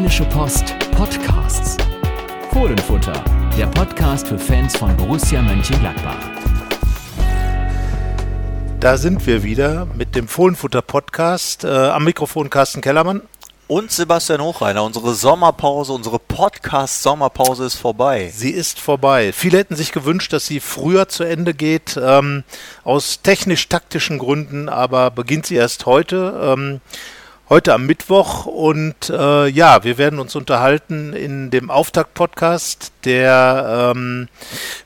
Rheinische Post Podcasts. Fohlenfutter, der Podcast für Fans von Borussia Mönchengladbach. Da sind wir wieder mit dem Fohlenfutter Podcast. Äh, am Mikrofon Carsten Kellermann. Und Sebastian Hochreiner. Unsere Sommerpause, unsere Podcast-Sommerpause ist vorbei. Sie ist vorbei. Viele hätten sich gewünscht, dass sie früher zu Ende geht, ähm, aus technisch-taktischen Gründen, aber beginnt sie erst heute. Ähm, heute am Mittwoch und äh, ja, wir werden uns unterhalten in dem Auftakt-Podcast. Der ähm,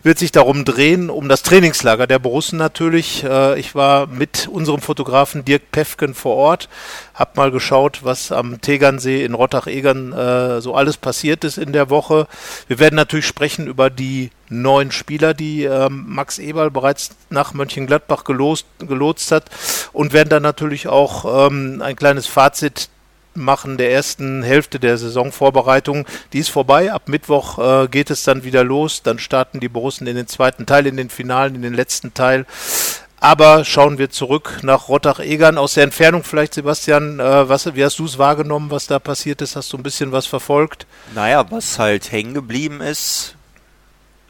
wird sich darum drehen, um das Trainingslager der Borussen natürlich. Äh, ich war mit unserem Fotografen Dirk Pefken vor Ort, hab mal geschaut, was am Tegernsee in Rottach-Egern äh, so alles passiert ist in der Woche. Wir werden natürlich sprechen über die neun Spieler, die ähm, Max Eberl bereits nach Mönchengladbach gelost, gelotst hat und werden dann natürlich auch ähm, ein kleines Fazit machen der ersten Hälfte der Saisonvorbereitung. Die ist vorbei. Ab Mittwoch äh, geht es dann wieder los. Dann starten die Borussen in den zweiten Teil, in den Finalen, in den letzten Teil. Aber schauen wir zurück nach Rottach-Egern aus der Entfernung vielleicht, Sebastian. Äh, was, wie hast du es wahrgenommen, was da passiert ist? Hast du ein bisschen was verfolgt? Naja, was halt hängen geblieben ist,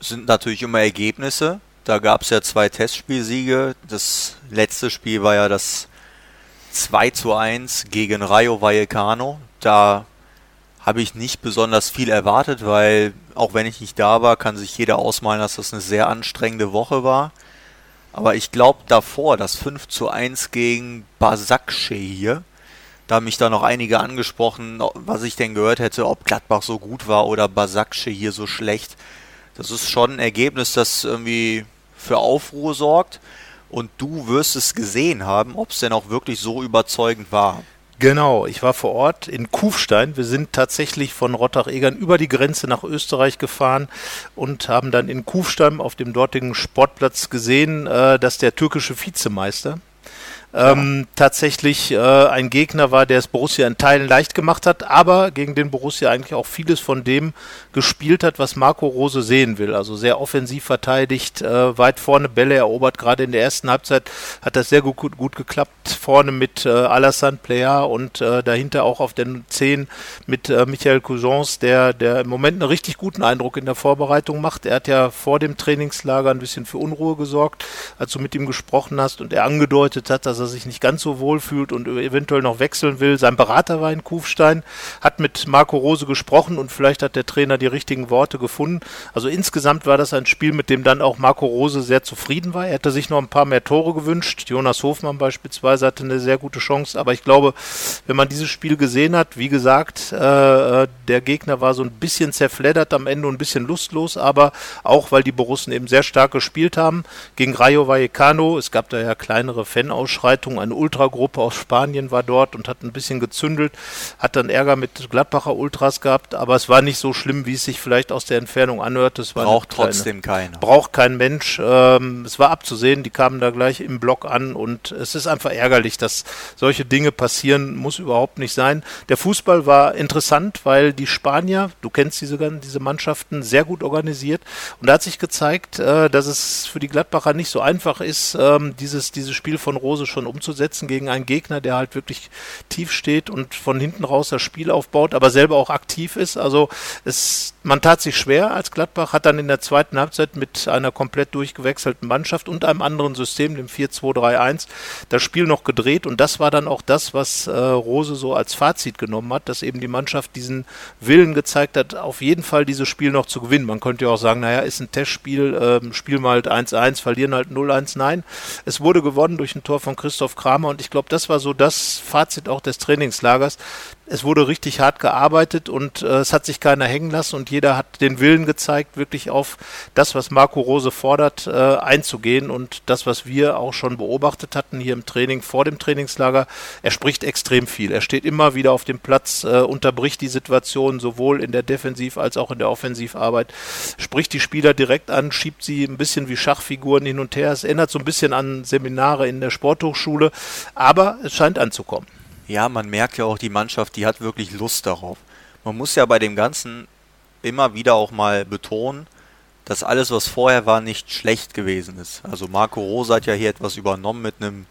sind natürlich immer Ergebnisse. Da gab es ja zwei Testspielsiege. Das letzte Spiel war ja das 2 zu 1 gegen Rayo Vallecano. Da habe ich nicht besonders viel erwartet, weil auch wenn ich nicht da war, kann sich jeder ausmalen, dass das eine sehr anstrengende Woche war. Aber ich glaube davor, das 5 zu 1 gegen Basakce hier, da haben mich da noch einige angesprochen, was ich denn gehört hätte, ob Gladbach so gut war oder Basakce hier so schlecht. Das ist schon ein Ergebnis, das irgendwie für Aufruhr sorgt. Und du wirst es gesehen haben, ob es denn auch wirklich so überzeugend war. Genau, ich war vor Ort in Kufstein. Wir sind tatsächlich von Rottach-Egern über die Grenze nach Österreich gefahren und haben dann in Kufstein auf dem dortigen Sportplatz gesehen, äh, dass der türkische Vizemeister, ähm, tatsächlich äh, ein Gegner war, der es Borussia in Teilen leicht gemacht hat, aber gegen den Borussia eigentlich auch vieles von dem gespielt hat, was Marco Rose sehen will. Also sehr offensiv verteidigt, äh, weit vorne Bälle erobert. Gerade in der ersten Halbzeit hat das sehr gut, gut, gut geklappt. Vorne mit äh, Alassane Plea und äh, dahinter auch auf den 10 mit äh, Michael Cousins, der, der im Moment einen richtig guten Eindruck in der Vorbereitung macht. Er hat ja vor dem Trainingslager ein bisschen für Unruhe gesorgt, als du mit ihm gesprochen hast und er angedeutet hat, dass er sich nicht ganz so wohl fühlt und eventuell noch wechseln will. Sein Berater war in Kufstein, hat mit Marco Rose gesprochen und vielleicht hat der Trainer die richtigen Worte gefunden. Also insgesamt war das ein Spiel, mit dem dann auch Marco Rose sehr zufrieden war. Er hätte sich noch ein paar mehr Tore gewünscht. Jonas Hofmann beispielsweise hatte eine sehr gute Chance. Aber ich glaube, wenn man dieses Spiel gesehen hat, wie gesagt, äh der Gegner war so ein bisschen zerfleddert am Ende und ein bisschen lustlos, aber auch, weil die Borussen eben sehr stark gespielt haben. Gegen Rayo Vallecano, es gab da ja kleinere Fanausschreitungen, eine Ultragruppe aus Spanien war dort und hat ein bisschen gezündelt, hat dann Ärger mit Gladbacher Ultras gehabt, aber es war nicht so schlimm, wie es sich vielleicht aus der Entfernung anhört. Das braucht trotzdem keiner. Braucht kein Mensch. Ähm, es war abzusehen, die kamen da gleich im Block an und es ist einfach ärgerlich, dass solche Dinge passieren, muss überhaupt nicht sein. Der Fußball war interessant, weil die Spanier, du kennst diese, diese Mannschaften, sehr gut organisiert und da hat sich gezeigt, äh, dass es für die Gladbacher nicht so einfach ist, ähm, dieses, dieses Spiel von Rose schon umzusetzen gegen einen Gegner, der halt wirklich tief steht und von hinten raus das Spiel aufbaut, aber selber auch aktiv ist. Also es man tat sich schwer als Gladbach, hat dann in der zweiten Halbzeit mit einer komplett durchgewechselten Mannschaft und einem anderen System, dem 4-2-3-1, das Spiel noch gedreht und das war dann auch das, was äh, Rose so als Fazit genommen hat, dass eben die Mannschaft diesen Willen gezeigt hat, auf jeden Fall dieses Spiel noch zu gewinnen. Man könnte ja auch sagen, naja, ist ein Testspiel, äh, spielen wir halt 1-1, verlieren halt 0-1. Nein, es wurde gewonnen durch ein Tor von Christoph Kramer. Und ich glaube, das war so das Fazit auch des Trainingslagers, es wurde richtig hart gearbeitet und äh, es hat sich keiner hängen lassen und jeder hat den Willen gezeigt, wirklich auf das, was Marco Rose fordert, äh, einzugehen und das, was wir auch schon beobachtet hatten hier im Training vor dem Trainingslager, er spricht extrem viel. Er steht immer wieder auf dem Platz, äh, unterbricht die Situation sowohl in der Defensiv- als auch in der Offensivarbeit, spricht die Spieler direkt an, schiebt sie ein bisschen wie Schachfiguren hin und her. Es erinnert so ein bisschen an Seminare in der Sporthochschule, aber es scheint anzukommen. Ja, man merkt ja auch, die Mannschaft, die hat wirklich Lust darauf. Man muss ja bei dem Ganzen immer wieder auch mal betonen, dass alles, was vorher war, nicht schlecht gewesen ist. Also Marco Rose hat ja hier etwas übernommen mit einem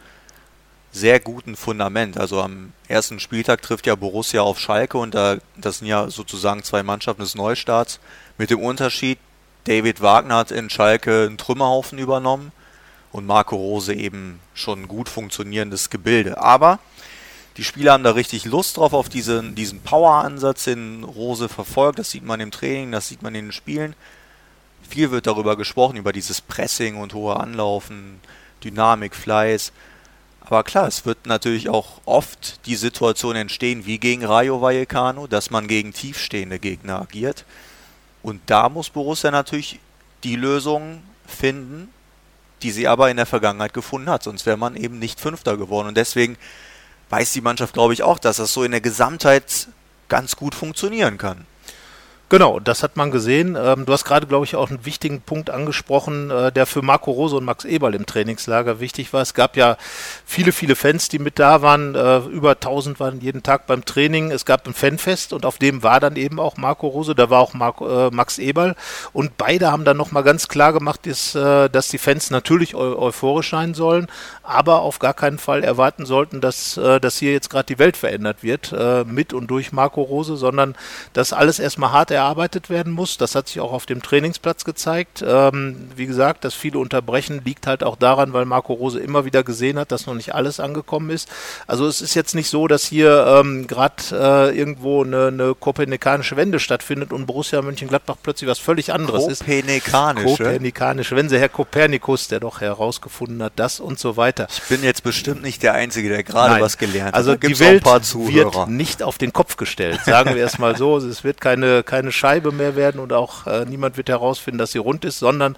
sehr guten Fundament. Also am ersten Spieltag trifft ja Borussia auf Schalke und da, das sind ja sozusagen zwei Mannschaften des Neustarts. Mit dem Unterschied, David Wagner hat in Schalke einen Trümmerhaufen übernommen und Marco Rose eben schon ein gut funktionierendes Gebilde. Aber die Spieler haben da richtig Lust drauf, auf diesen, diesen Power-Ansatz, den Rose verfolgt. Das sieht man im Training, das sieht man in den Spielen. Viel wird darüber gesprochen, über dieses Pressing und hohe Anlaufen, Dynamik, Fleiß. Aber klar, es wird natürlich auch oft die Situation entstehen, wie gegen Rayo Vallecano, dass man gegen tiefstehende Gegner agiert. Und da muss Borussia natürlich die Lösung finden, die sie aber in der Vergangenheit gefunden hat. Sonst wäre man eben nicht Fünfter geworden. Und deswegen weiß die Mannschaft, glaube ich, auch, dass das so in der Gesamtheit ganz gut funktionieren kann. Genau, das hat man gesehen. Ähm, du hast gerade, glaube ich, auch einen wichtigen Punkt angesprochen, äh, der für Marco Rose und Max Eberl im Trainingslager wichtig war. Es gab ja viele, viele Fans, die mit da waren. Äh, über 1000 waren jeden Tag beim Training. Es gab ein Fanfest und auf dem war dann eben auch Marco Rose, da war auch äh, Max Eberl. Und beide haben dann nochmal ganz klar gemacht, dass, die Fans natürlich eu euphorisch sein sollen, aber auf gar keinen Fall erwarten sollten, dass, dass hier jetzt gerade die Welt verändert wird mit und durch Marco Rose, sondern dass alles erstmal hart erarbeitet erarbeitet werden muss. Das hat sich auch auf dem Trainingsplatz gezeigt. Ähm, wie gesagt, das viele Unterbrechen liegt halt auch daran, weil Marco Rose immer wieder gesehen hat, dass noch nicht alles angekommen ist. Also es ist jetzt nicht so, dass hier ähm, gerade äh, irgendwo eine, eine kopernikanische Wende stattfindet und Borussia Mönchengladbach plötzlich was völlig anderes ist. Kopernikanische? Kopernikanische. Wenn sie Herr Kopernikus, der doch herausgefunden hat, das und so weiter. Ich bin jetzt bestimmt nicht der Einzige, der gerade was gelernt hat. Also die Welt wird nicht auf den Kopf gestellt, sagen wir es mal so. Es wird keine, keine Scheibe mehr werden und auch äh, niemand wird herausfinden, dass sie rund ist, sondern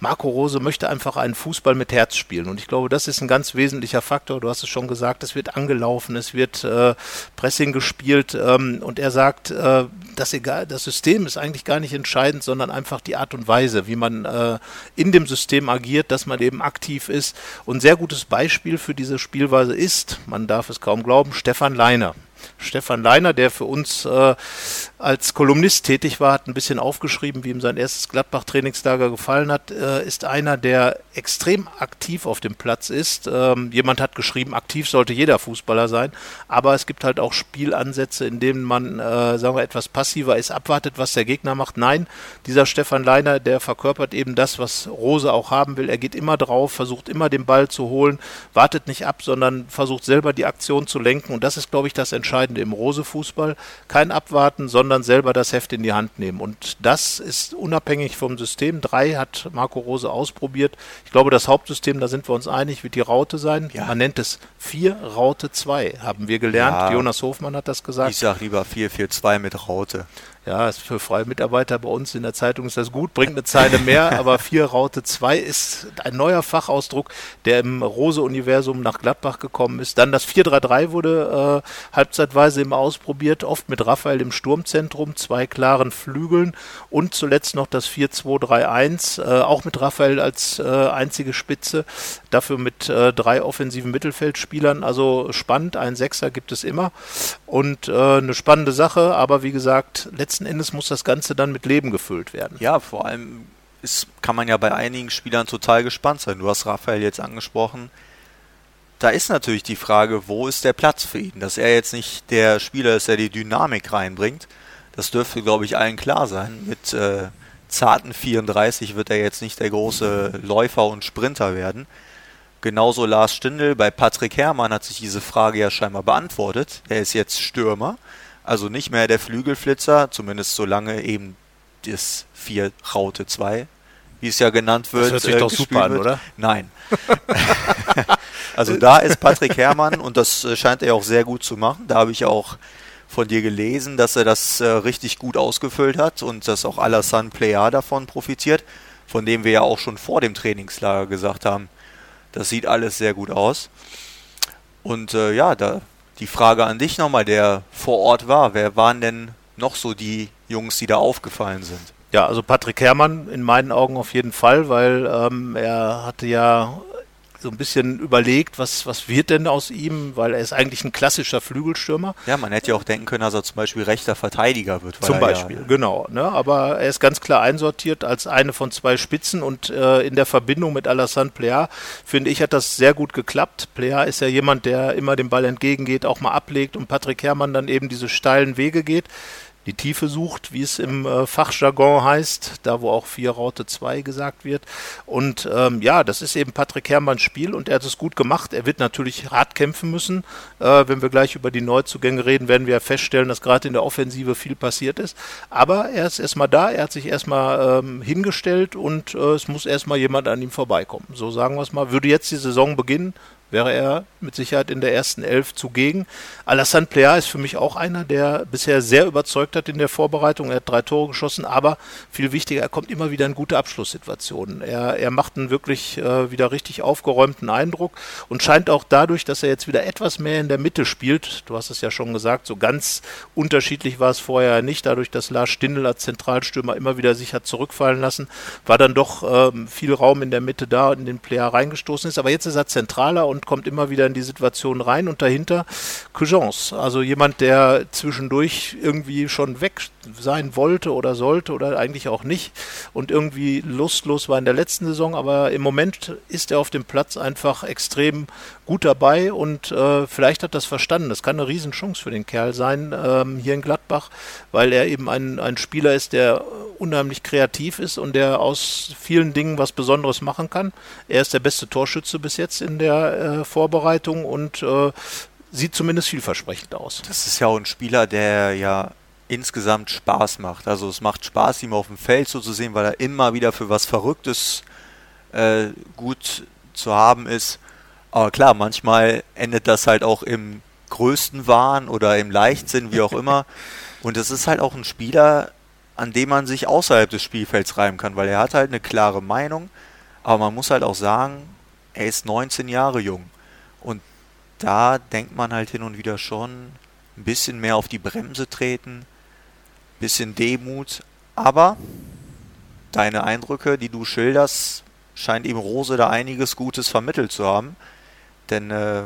Marco Rose möchte einfach einen Fußball mit Herz spielen. Und ich glaube, das ist ein ganz wesentlicher Faktor. Du hast es schon gesagt, es wird angelaufen, es wird äh, Pressing gespielt ähm, und er sagt, äh, das, egal, das System ist eigentlich gar nicht entscheidend, sondern einfach die Art und Weise, wie man äh, in dem System agiert, dass man eben aktiv ist. Und ein sehr gutes Beispiel für diese Spielweise ist, man darf es kaum glauben, Stefan Leiner. Stefan Leiner, der für uns äh, als Kolumnist tätig war, hat ein bisschen aufgeschrieben, wie ihm sein erstes Gladbach-Trainingslager gefallen hat, äh, ist einer, der extrem aktiv auf dem Platz ist. Ähm, jemand hat geschrieben, aktiv sollte jeder Fußballer sein, aber es gibt halt auch Spielansätze, in denen man, äh, sagen wir, etwas passiver ist, abwartet, was der Gegner macht. Nein, dieser Stefan Leiner, der verkörpert eben das, was Rose auch haben will. Er geht immer drauf, versucht immer den Ball zu holen, wartet nicht ab, sondern versucht selber die Aktion zu lenken und das ist, glaube ich, das Entscheidende Entscheidende im Rose-Fußball. Kein Abwarten, sondern selber das Heft in die Hand nehmen. Und das ist unabhängig vom System. Drei hat Marco Rose ausprobiert. Ich glaube, das Hauptsystem, da sind wir uns einig, wird die Raute sein. Ja. Man nennt es 4 Raute 2, haben wir gelernt. Ja. Jonas Hofmann hat das gesagt. Ich sage lieber 4-4-2 mit Raute. Ja, ist für freie Mitarbeiter bei uns in der Zeitung ist das gut, bringt eine Zeile mehr, aber 4 Raute 2 ist ein neuer Fachausdruck, der im Rose-Universum nach Gladbach gekommen ist. Dann das 4-3-3 wurde äh, halbzeitweise immer ausprobiert, oft mit Raphael im Sturmzentrum, zwei klaren Flügeln und zuletzt noch das 4-2-3-1, äh, auch mit Raphael als äh, einzige Spitze, dafür mit äh, drei offensiven Mittelfeldspielern. Also spannend, ein Sechser gibt es immer und äh, eine spannende Sache, aber wie gesagt, letztendlich letzten Endes muss das Ganze dann mit Leben gefüllt werden. Ja, vor allem ist, kann man ja bei einigen Spielern total gespannt sein. Du hast Raphael jetzt angesprochen. Da ist natürlich die Frage, wo ist der Platz für ihn? Dass er jetzt nicht der Spieler ist, der die Dynamik reinbringt, das dürfte, glaube ich, allen klar sein. Mit äh, zarten 34 wird er jetzt nicht der große Läufer und Sprinter werden. Genauso Lars Stindl. Bei Patrick Herrmann hat sich diese Frage ja scheinbar beantwortet. Er ist jetzt Stürmer. Also nicht mehr der Flügelflitzer, zumindest solange eben das 4 Raute 2, wie es ja genannt wird. Das hört sich äh, doch super an, oder? Nein. also da ist Patrick Herrmann und das äh, scheint er auch sehr gut zu machen. Da habe ich auch von dir gelesen, dass er das äh, richtig gut ausgefüllt hat und dass auch Alassane Player davon profitiert, von dem wir ja auch schon vor dem Trainingslager gesagt haben, das sieht alles sehr gut aus. Und äh, ja, da die Frage an dich nochmal, der vor Ort war. Wer waren denn noch so die Jungs, die da aufgefallen sind? Ja, also Patrick Herrmann in meinen Augen auf jeden Fall, weil ähm, er hatte ja so ein bisschen überlegt, was, was wird denn aus ihm, weil er ist eigentlich ein klassischer Flügelstürmer. Ja, man hätte ja auch denken können, dass er zum Beispiel rechter Verteidiger wird. Zum Beispiel, ja, genau. Ne? Aber er ist ganz klar einsortiert als eine von zwei Spitzen und äh, in der Verbindung mit Alassane Plea, finde ich, hat das sehr gut geklappt. Plea ist ja jemand, der immer dem Ball entgegengeht, auch mal ablegt und Patrick Herrmann dann eben diese steilen Wege geht die Tiefe sucht, wie es im äh, Fachjargon heißt, da wo auch 4 Raute 2 gesagt wird. Und ähm, ja, das ist eben Patrick Herrmanns Spiel und er hat es gut gemacht. Er wird natürlich hart kämpfen müssen. Äh, wenn wir gleich über die Neuzugänge reden, werden wir feststellen, dass gerade in der Offensive viel passiert ist. Aber er ist erstmal da, er hat sich erstmal ähm, hingestellt und äh, es muss erstmal jemand an ihm vorbeikommen. So sagen wir es mal. Würde jetzt die Saison beginnen, wäre er mit Sicherheit in der ersten Elf zugegen. Alassane Plea ist für mich auch einer, der bisher sehr überzeugt hat in der Vorbereitung. Er hat drei Tore geschossen, aber viel wichtiger, er kommt immer wieder in gute Abschlusssituationen. Er, er macht einen wirklich äh, wieder richtig aufgeräumten Eindruck und scheint auch dadurch, dass er jetzt wieder etwas mehr in der Mitte spielt, du hast es ja schon gesagt, so ganz unterschiedlich war es vorher nicht, dadurch, dass Lars Stindl als Zentralstürmer immer wieder sich hat zurückfallen lassen, war dann doch ähm, viel Raum in der Mitte da und in den Player reingestoßen ist. Aber jetzt ist er zentraler und kommt immer wieder in die Situation rein und dahinter Cujeance, also jemand, der zwischendurch irgendwie schon weg sein wollte oder sollte oder eigentlich auch nicht und irgendwie lustlos war in der letzten Saison, aber im Moment ist er auf dem Platz einfach extrem gut dabei und äh, vielleicht hat das verstanden. Das kann eine Riesenchance für den Kerl sein ähm, hier in Gladbach, weil er eben ein, ein Spieler ist, der unheimlich kreativ ist und der aus vielen Dingen was Besonderes machen kann. Er ist der beste Torschütze bis jetzt in der äh, Vorbereitung und äh, sieht zumindest vielversprechend aus. Das ist ja auch ein Spieler, der ja insgesamt Spaß macht. Also es macht Spaß, ihm auf dem Feld so zu sehen, weil er immer wieder für was Verrücktes äh, gut zu haben ist. Aber klar, manchmal endet das halt auch im größten Wahn oder im Leichtsinn, wie auch immer. Und es ist halt auch ein Spieler, an dem man sich außerhalb des Spielfelds reiben kann, weil er hat halt eine klare Meinung, aber man muss halt auch sagen, er ist 19 Jahre jung. Und da denkt man halt hin und wieder schon, ein bisschen mehr auf die Bremse treten, bisschen Demut, aber deine Eindrücke, die du schilderst, scheint ihm Rose da einiges Gutes vermittelt zu haben. Denn äh,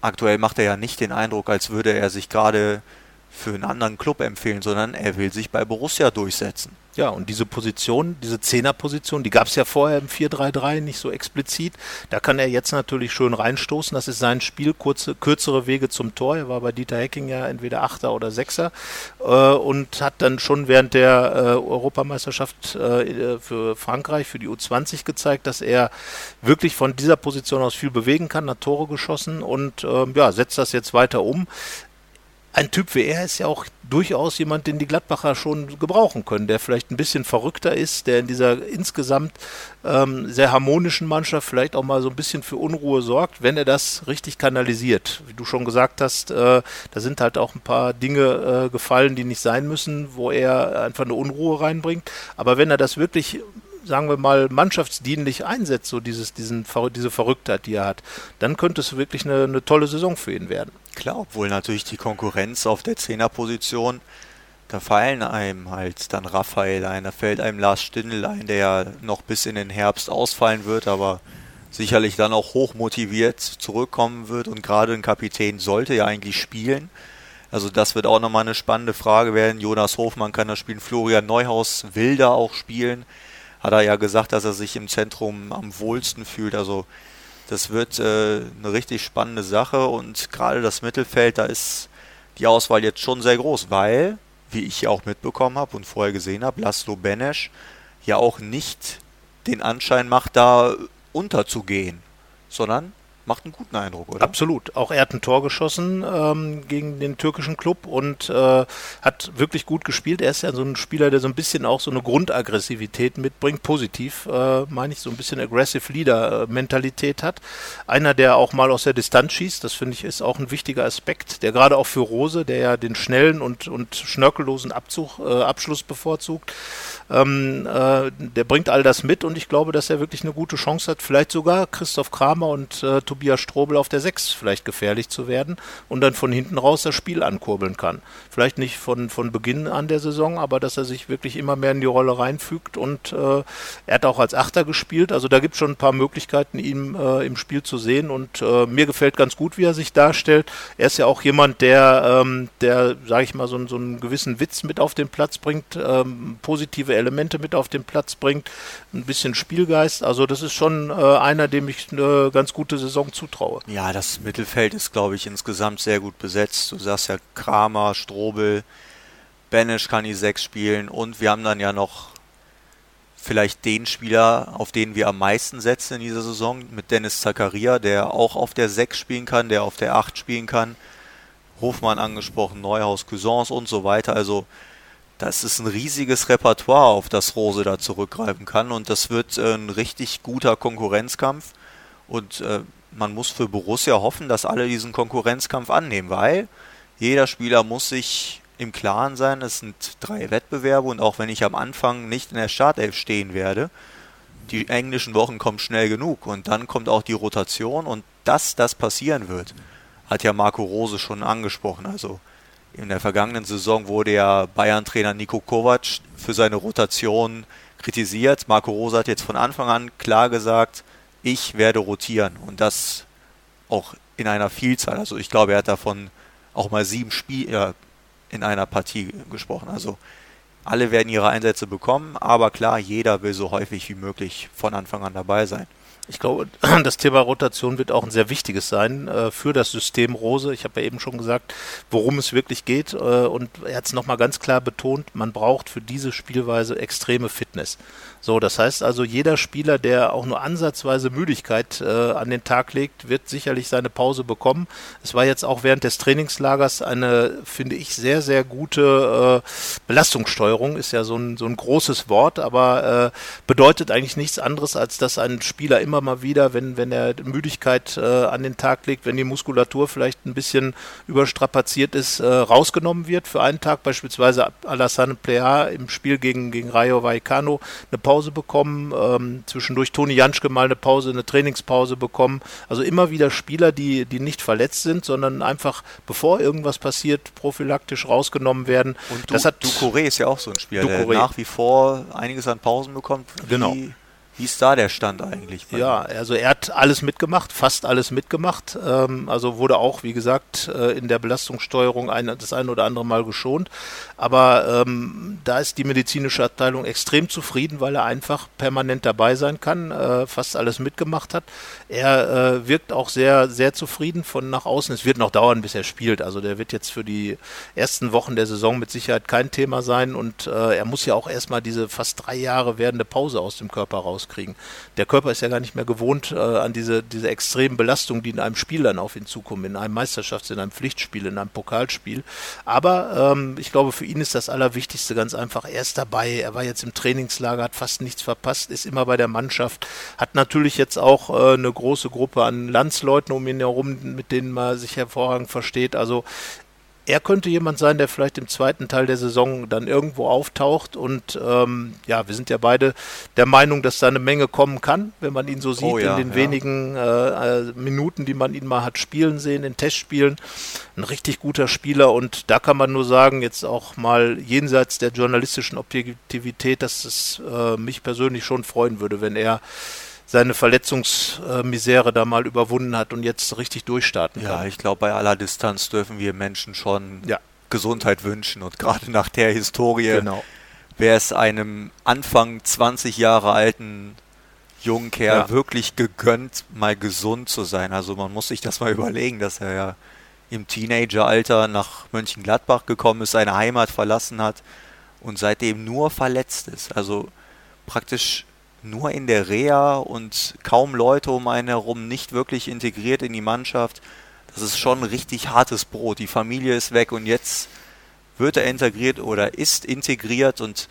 aktuell macht er ja nicht den Eindruck, als würde er sich gerade für einen anderen Club empfehlen, sondern er will sich bei Borussia durchsetzen. Ja, und diese Position, diese Zehnerposition, die gab es ja vorher im 4-3-3 nicht so explizit. Da kann er jetzt natürlich schön reinstoßen. Das ist sein Spiel, kurze, kürzere Wege zum Tor. Er war bei Dieter Hecking ja entweder Achter oder Sechser äh, und hat dann schon während der äh, Europameisterschaft äh, für Frankreich, für die U20 gezeigt, dass er wirklich von dieser Position aus viel bewegen kann, hat Tore geschossen und ähm, ja, setzt das jetzt weiter um ein Typ wie er ist ja auch durchaus jemand, den die Gladbacher schon gebrauchen können, der vielleicht ein bisschen verrückter ist, der in dieser insgesamt ähm, sehr harmonischen Mannschaft vielleicht auch mal so ein bisschen für Unruhe sorgt, wenn er das richtig kanalisiert. Wie du schon gesagt hast, äh, da sind halt auch ein paar Dinge äh, gefallen, die nicht sein müssen, wo er einfach eine Unruhe reinbringt. Aber wenn er das wirklich sagen wir mal, mannschaftsdienlich einsetzt, so dieses, diesen, diese Verrücktheit, die er hat, dann könnte es wirklich eine, eine tolle Saison für ihn werden. Klar, obwohl natürlich die Konkurrenz auf der Zehnerposition, da fallen einem halt dann Raphael ein, da fällt einem Lars Stindl ein, der ja noch bis in den Herbst ausfallen wird, aber sicherlich dann auch hochmotiviert zurückkommen wird und gerade ein Kapitän sollte ja eigentlich spielen. Also das wird auch nochmal eine spannende Frage werden. Jonas Hofmann kann da spielen, Florian Neuhaus will da auch spielen hat er ja gesagt, dass er sich im Zentrum am wohlsten fühlt. Also das wird äh, eine richtig spannende Sache und gerade das Mittelfeld, da ist die Auswahl jetzt schon sehr groß, weil, wie ich ja auch mitbekommen habe und vorher gesehen habe, Laszlo Benesch ja auch nicht den Anschein macht, da unterzugehen, sondern macht einen guten Eindruck, oder? Absolut. Auch er hat ein Tor geschossen ähm, gegen den türkischen Club und äh, hat wirklich gut gespielt. Er ist ja so ein Spieler, der so ein bisschen auch so eine Grundaggressivität mitbringt, positiv, äh, meine ich, so ein bisschen Aggressive Leader-Mentalität hat. Einer, der auch mal aus der Distanz schießt, das finde ich ist auch ein wichtiger Aspekt, der gerade auch für Rose, der ja den schnellen und, und schnörkellosen Abzug, äh, Abschluss bevorzugt, ähm, äh, der bringt all das mit und ich glaube, dass er wirklich eine gute Chance hat, vielleicht sogar Christoph Kramer und äh, Tobias Strobel auf der 6 vielleicht gefährlich zu werden und dann von hinten raus das Spiel ankurbeln kann. Vielleicht nicht von, von Beginn an der Saison, aber dass er sich wirklich immer mehr in die Rolle reinfügt und äh, er hat auch als Achter gespielt. Also da gibt es schon ein paar Möglichkeiten, ihn äh, im Spiel zu sehen und äh, mir gefällt ganz gut, wie er sich darstellt. Er ist ja auch jemand, der, ähm, der sage ich mal, so, so, einen gewissen Witz mit auf den Platz bringt, ähm, positive Elemente mit auf den Platz bringt, ein bisschen Spielgeist. Also das ist schon äh, einer, dem ich eine ganz gute Saison zutraue. Ja, das Mittelfeld ist, glaube ich, insgesamt sehr gut besetzt. Du sagst ja Kramer, Strobel, Banish kann die 6 spielen und wir haben dann ja noch vielleicht den Spieler, auf den wir am meisten setzen in dieser Saison, mit Dennis Zakaria, der auch auf der 6 spielen kann, der auf der 8 spielen kann. Hofmann angesprochen, Neuhaus, Cousins und so weiter. Also das ist ein riesiges Repertoire, auf das Rose da zurückgreifen kann und das wird äh, ein richtig guter Konkurrenzkampf und äh, man muss für Borussia hoffen, dass alle diesen Konkurrenzkampf annehmen, weil jeder Spieler muss sich im Klaren sein, es sind drei Wettbewerbe und auch wenn ich am Anfang nicht in der Startelf stehen werde, die englischen Wochen kommen schnell genug und dann kommt auch die Rotation und dass das passieren wird, hat ja Marco Rose schon angesprochen. Also in der vergangenen Saison wurde ja Bayern-Trainer Nico Kovac für seine Rotation kritisiert. Marco Rose hat jetzt von Anfang an klar gesagt, ich werde rotieren und das auch in einer Vielzahl. Also ich glaube, er hat davon auch mal sieben Spiele in einer Partie gesprochen. Also alle werden ihre Einsätze bekommen, aber klar, jeder will so häufig wie möglich von Anfang an dabei sein. Ich glaube, das Thema Rotation wird auch ein sehr wichtiges sein äh, für das System Rose. Ich habe ja eben schon gesagt, worum es wirklich geht. Äh, und er hat es nochmal ganz klar betont, man braucht für diese Spielweise extreme Fitness. So, das heißt also, jeder Spieler, der auch nur ansatzweise Müdigkeit äh, an den Tag legt, wird sicherlich seine Pause bekommen. Es war jetzt auch während des Trainingslagers eine, finde ich, sehr, sehr gute äh, Belastungssteuerung. Ist ja so ein, so ein großes Wort, aber äh, bedeutet eigentlich nichts anderes, als dass ein Spieler immer mal wieder, wenn, wenn er Müdigkeit äh, an den Tag legt, wenn die Muskulatur vielleicht ein bisschen überstrapaziert ist, äh, rausgenommen wird für einen Tag, beispielsweise Alassane Plea im Spiel gegen, gegen Rayo Vallecano eine Pause bekommen, ähm, zwischendurch Toni Janschke mal eine Pause, eine Trainingspause bekommen. Also immer wieder Spieler, die, die nicht verletzt sind, sondern einfach, bevor irgendwas passiert, prophylaktisch rausgenommen werden. Und du, das hat Ducouré ist ja auch so ein Spieler, der nach wie vor einiges an Pausen bekommt. Genau. Wie ist da der Stand eigentlich? Ja, also er hat alles mitgemacht, fast alles mitgemacht. Ähm, also wurde auch, wie gesagt, äh, in der Belastungssteuerung ein, das ein oder andere Mal geschont. Aber ähm, da ist die medizinische Abteilung extrem zufrieden, weil er einfach permanent dabei sein kann, äh, fast alles mitgemacht hat. Er äh, wirkt auch sehr, sehr zufrieden von nach außen. Es wird noch dauern, bis er spielt. Also der wird jetzt für die ersten Wochen der Saison mit Sicherheit kein Thema sein und äh, er muss ja auch erstmal diese fast drei Jahre werdende Pause aus dem Körper rauskriegen kriegen. Der Körper ist ja gar nicht mehr gewohnt äh, an diese, diese extremen Belastungen, die in einem Spiel dann auf ihn zukommen, in einem Meisterschafts-, in einem Pflichtspiel, in einem Pokalspiel. Aber ähm, ich glaube, für ihn ist das Allerwichtigste ganz einfach, er ist dabei, er war jetzt im Trainingslager, hat fast nichts verpasst, ist immer bei der Mannschaft, hat natürlich jetzt auch äh, eine große Gruppe an Landsleuten um ihn herum, mit denen man sich hervorragend versteht. Also er könnte jemand sein, der vielleicht im zweiten Teil der Saison dann irgendwo auftaucht. Und ähm, ja, wir sind ja beide der Meinung, dass da eine Menge kommen kann, wenn man ihn so sieht, oh ja, in den ja. wenigen äh, äh, Minuten, die man ihn mal hat spielen sehen, in Testspielen. Ein richtig guter Spieler. Und da kann man nur sagen, jetzt auch mal jenseits der journalistischen Objektivität, dass es äh, mich persönlich schon freuen würde, wenn er seine Verletzungsmisere da mal überwunden hat und jetzt richtig durchstarten kann. Ja, ich glaube, bei aller Distanz dürfen wir Menschen schon ja. Gesundheit wünschen und gerade nach der Historie genau. wäre es einem Anfang 20 Jahre alten jungen Kerl ja. wirklich gegönnt, mal gesund zu sein. Also man muss sich das mal überlegen, dass er ja im Teenageralter nach Mönchengladbach gekommen ist, seine Heimat verlassen hat und seitdem nur verletzt ist. Also praktisch nur in der Reha und kaum Leute um einen herum, nicht wirklich integriert in die Mannschaft. Das ist schon richtig hartes Brot. Die Familie ist weg und jetzt wird er integriert oder ist integriert und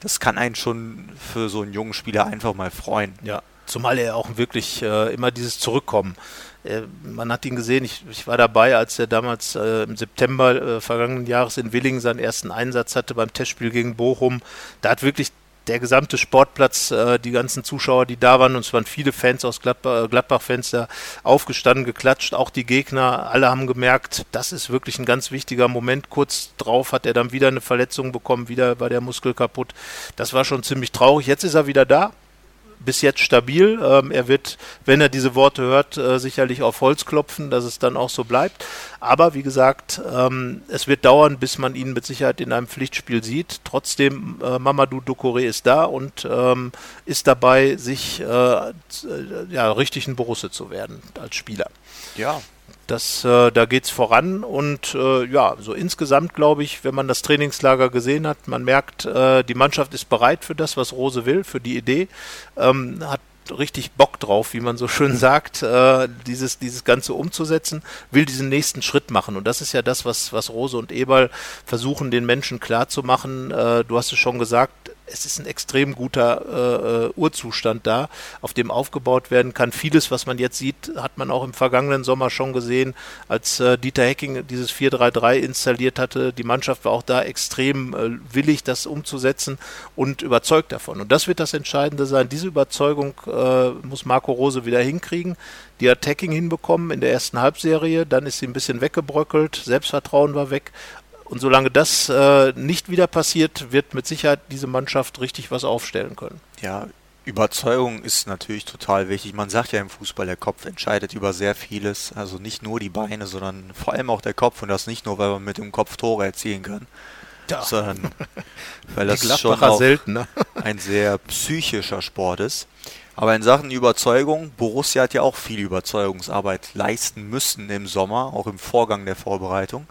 das kann einen schon für so einen jungen Spieler einfach mal freuen. Ja, zumal er auch wirklich äh, immer dieses Zurückkommen. Äh, man hat ihn gesehen, ich, ich, war dabei, als er damals äh, im September äh, vergangenen Jahres in Willingen seinen ersten Einsatz hatte beim Testspiel gegen Bochum. Da hat wirklich der gesamte Sportplatz, äh, die ganzen Zuschauer, die da waren, und es waren viele Fans aus Gladbach, äh, Gladbach-Fans aufgestanden, geklatscht, auch die Gegner, alle haben gemerkt, das ist wirklich ein ganz wichtiger Moment. Kurz drauf hat er dann wieder eine Verletzung bekommen, wieder war der Muskel kaputt. Das war schon ziemlich traurig. Jetzt ist er wieder da, bis jetzt stabil. Ähm, er wird, wenn er diese Worte hört, äh, sicherlich auf Holz klopfen, dass es dann auch so bleibt. Aber wie gesagt, ähm, es wird dauern, bis man ihn mit Sicherheit in einem Pflichtspiel sieht. Trotzdem, äh, Mamadou Ducouré ist da und ähm, ist dabei, sich äh, äh ja, richtig ein Borusse zu werden als Spieler. Ja, das, äh, da geht's voran und äh, ja, so insgesamt glaube ich, wenn man das Trainingslager gesehen hat, man merkt, äh, die Mannschaft ist bereit für das, was Rose will, für die Idee, ähm, hat richtig Bock drauf, wie man so schön sagt, äh, dieses, dieses Ganze umzusetzen, will diesen nächsten Schritt machen. Und das ist ja das, was, was Rose und Eberl versuchen, den Menschen klarzumachen. Äh, du hast es schon gesagt, es ist ein extrem guter äh, äh, Urzustand da, auf dem aufgebaut werden kann. Vieles, was man jetzt sieht, hat man auch im vergangenen Sommer schon gesehen, als äh, Dieter Hecking dieses 4-3-3 installiert hatte. Die Mannschaft war auch da extrem äh, willig, das umzusetzen und überzeugt davon. Und das wird das Entscheidende sein. Diese Überzeugung äh, muss Marco Rose wieder hinkriegen. Die hat Hacking hinbekommen in der ersten Halbserie, dann ist sie ein bisschen weggebröckelt, Selbstvertrauen war weg, und solange das äh, nicht wieder passiert, wird mit Sicherheit diese Mannschaft richtig was aufstellen können. Ja, Überzeugung ist natürlich total wichtig. Man sagt ja im Fußball, der Kopf entscheidet über sehr vieles. Also nicht nur die Beine, sondern vor allem auch der Kopf. Und das nicht nur, weil man mit dem Kopf Tore erzielen kann, ja. sondern weil das schon auch selten, ne? ein sehr psychischer Sport ist. Aber in Sachen Überzeugung, Borussia hat ja auch viel Überzeugungsarbeit leisten müssen im Sommer, auch im Vorgang der Vorbereitung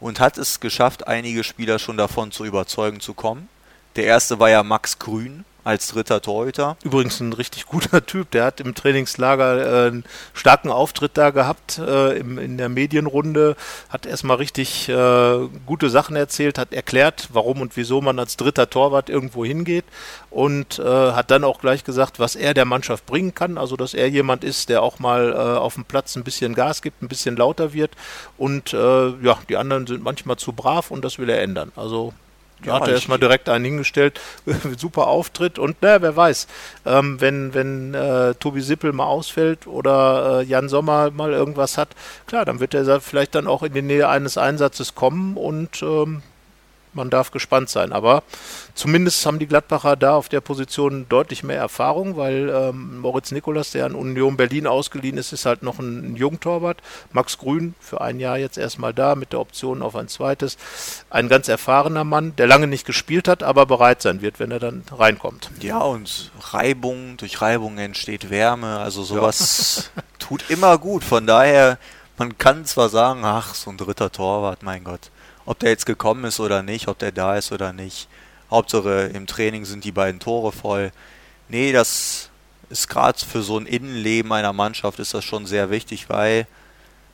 und hat es geschafft, einige Spieler schon davon zu überzeugen zu kommen. Der erste war ja Max Grün als dritter Torhüter. Übrigens ein richtig guter Typ, der hat im Trainingslager äh, einen starken Auftritt da gehabt äh, im, in der Medienrunde, hat erstmal richtig äh, gute Sachen erzählt, hat erklärt, warum und wieso man als dritter Torwart irgendwo hingeht und äh, hat dann auch gleich gesagt, was er der Mannschaft bringen kann, also dass er jemand ist, der auch mal äh, auf dem Platz ein bisschen Gas gibt, ein bisschen lauter wird und äh, ja, die anderen sind manchmal zu brav und das will er ändern. Also ja, hat er erstmal direkt einen hingestellt. Super Auftritt und naja, wer weiß, ähm, wenn, wenn äh, Tobi Sippel mal ausfällt oder äh, Jan Sommer mal irgendwas hat, klar, dann wird er vielleicht dann auch in die Nähe eines Einsatzes kommen und ähm, man darf gespannt sein. Aber zumindest haben die Gladbacher da auf der Position deutlich mehr Erfahrung, weil ähm, Moritz Nikolas, der an Union Berlin ausgeliehen ist, ist halt noch ein, ein Jungtorwart. Max Grün für ein Jahr jetzt erstmal da mit der Option auf ein zweites. Ein ganz erfahrener Mann, der lange nicht gespielt hat, aber bereit sein wird, wenn er dann reinkommt. Ja, und Reibung, durch Reibung entsteht Wärme, also sowas ja. tut immer gut. Von daher, man kann zwar sagen, ach, so ein dritter Torwart, mein Gott ob der jetzt gekommen ist oder nicht, ob der da ist oder nicht. Hauptsache im Training sind die beiden Tore voll. Nee, das ist gerade für so ein Innenleben einer Mannschaft ist das schon sehr wichtig, weil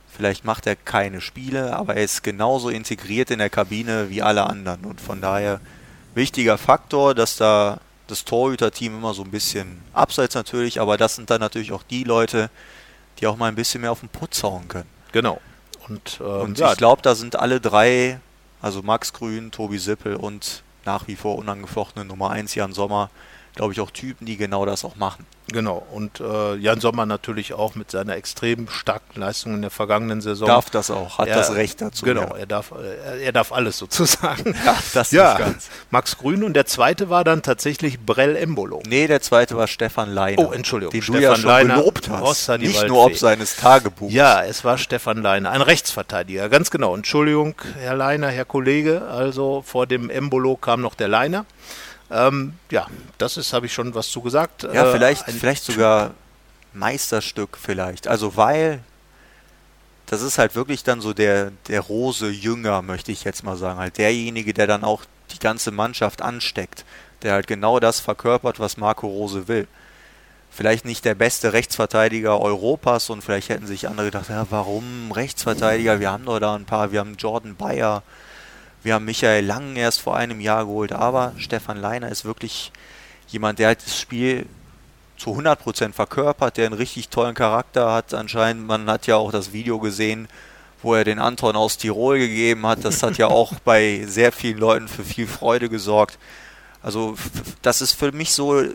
vielleicht macht er keine Spiele, aber er ist genauso integriert in der Kabine wie alle anderen und von daher wichtiger Faktor, dass da das Torhüter-Team immer so ein bisschen abseits natürlich, aber das sind dann natürlich auch die Leute, die auch mal ein bisschen mehr auf den Putz hauen können. Genau. Und, ähm, und ich glaube, da sind alle drei also Max Grün, Tobi Sippel und nach wie vor unangefochtene Nummer 1 Jan Sommer, glaube ich, auch Typen, die genau das auch machen. Genau, und äh, Jan Sommer natürlich auch mit seiner extrem starken Leistung in der vergangenen Saison. Darf das auch, hat er, das Recht dazu. Genau, ja. er, darf, er, er, darf alles sozusagen. Ja, das ja. ganz. Max Grün und der zweite war dann tatsächlich Brell Embolo. Nee, der zweite war Stefan Leiner. Oh, Entschuldigung, den Stefan du ja schon Leiner, gelobt hast. Nicht nur ob seines Tagebuchs. Ja, es war Stefan Leiner, ein Rechtsverteidiger, ganz genau. Entschuldigung, Herr Leiner, Herr Kollege, also vor dem Embolo kam noch der Leiner. Ähm, ja, das ist, habe ich schon was zu gesagt. Ja, äh, vielleicht, vielleicht sogar Meisterstück vielleicht. Also weil das ist halt wirklich dann so der, der Rose Jünger, möchte ich jetzt mal sagen. Halt derjenige, der dann auch die ganze Mannschaft ansteckt. Der halt genau das verkörpert, was Marco Rose will. Vielleicht nicht der beste Rechtsverteidiger Europas und vielleicht hätten sich andere gedacht, ja, warum Rechtsverteidiger? Wir haben doch da ein paar, wir haben Jordan Bayer, wir haben Michael Lang erst vor einem Jahr geholt, aber Stefan Leiner ist wirklich jemand, der halt das Spiel zu 100% verkörpert, der einen richtig tollen Charakter hat anscheinend. Man hat ja auch das Video gesehen, wo er den Anton aus Tirol gegeben hat. Das hat ja auch bei sehr vielen Leuten für viel Freude gesorgt. Also das ist für mich so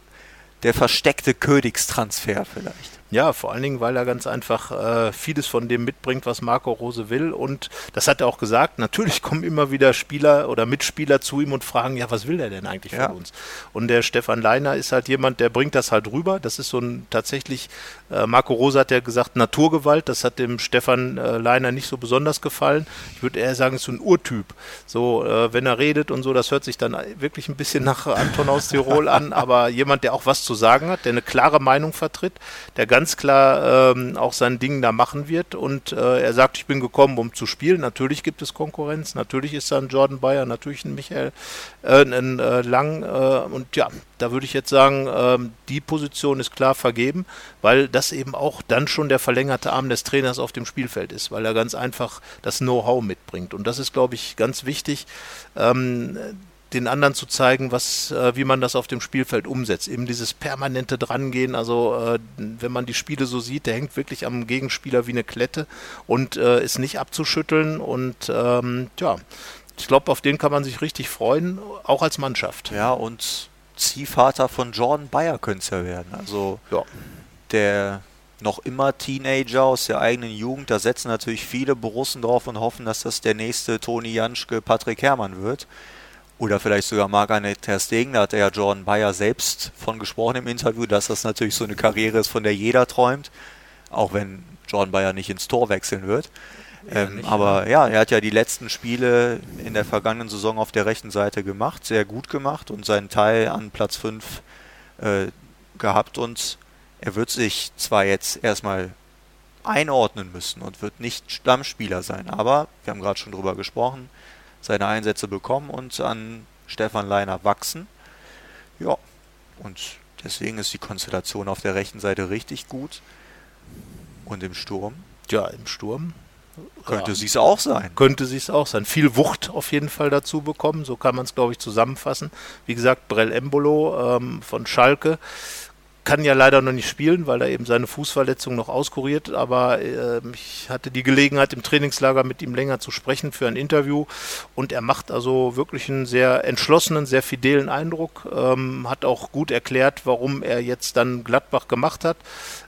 der versteckte Königstransfer vielleicht. Ja, vor allen Dingen, weil er ganz einfach äh, vieles von dem mitbringt, was Marco Rose will. Und das hat er auch gesagt. Natürlich kommen immer wieder Spieler oder Mitspieler zu ihm und fragen, ja, was will er denn eigentlich ja. von uns? Und der Stefan Leiner ist halt jemand, der bringt das halt rüber. Das ist so ein tatsächlich, äh, Marco Rose hat ja gesagt, Naturgewalt. Das hat dem Stefan äh, Leiner nicht so besonders gefallen. Ich würde eher sagen, ist so ein Urtyp. So, äh, wenn er redet und so, das hört sich dann wirklich ein bisschen nach Anton aus Tirol an. Aber jemand, der auch was zu sagen hat, der eine klare Meinung vertritt, der ganz ganz klar ähm, auch sein Ding da machen wird. Und äh, er sagt, ich bin gekommen, um zu spielen. Natürlich gibt es Konkurrenz, natürlich ist da ein Jordan Bayer, natürlich ein Michael äh, ein, äh, Lang. Äh, und ja, da würde ich jetzt sagen, ähm, die Position ist klar vergeben, weil das eben auch dann schon der verlängerte Arm des Trainers auf dem Spielfeld ist, weil er ganz einfach das Know-how mitbringt. Und das ist, glaube ich, ganz wichtig. Ähm, den anderen zu zeigen, was, äh, wie man das auf dem Spielfeld umsetzt. Eben dieses permanente Drangehen. Also äh, wenn man die Spiele so sieht, der hängt wirklich am Gegenspieler wie eine Klette und äh, ist nicht abzuschütteln. Und ähm, ja, ich glaube, auf den kann man sich richtig freuen, auch als Mannschaft. Ja, und Ziehvater von Jordan Bayer könnte es ja werden. Also ja. der noch immer Teenager aus der eigenen Jugend, da setzen natürlich viele Borussen drauf und hoffen, dass das der nächste Toni Janschke, Patrick Herrmann wird oder vielleicht sogar Marc-André Ter Stegen, da hat ja Jordan Bayer selbst von gesprochen im Interview, dass das natürlich so eine Karriere ist, von der jeder träumt, auch wenn Jordan Bayer nicht ins Tor wechseln wird. Ja, ähm, aber ja. ja, er hat ja die letzten Spiele in der vergangenen Saison auf der rechten Seite gemacht, sehr gut gemacht und seinen Teil an Platz 5 äh, gehabt und er wird sich zwar jetzt erstmal einordnen müssen und wird nicht Stammspieler sein, aber wir haben gerade schon drüber gesprochen, seine Einsätze bekommen und an Stefan Leiner wachsen. Ja, und deswegen ist die Konstellation auf der rechten Seite richtig gut. Und im Sturm? Ja, im Sturm. Könnte ja. sie es auch sein. Könnte sie es auch sein. Viel Wucht auf jeden Fall dazu bekommen, so kann man es, glaube ich, zusammenfassen. Wie gesagt, Brell Embolo ähm, von Schalke kann ja leider noch nicht spielen, weil er eben seine Fußverletzung noch auskuriert. Aber äh, ich hatte die Gelegenheit, im Trainingslager mit ihm länger zu sprechen für ein Interview. Und er macht also wirklich einen sehr entschlossenen, sehr fidelen Eindruck. Ähm, hat auch gut erklärt, warum er jetzt dann Gladbach gemacht hat.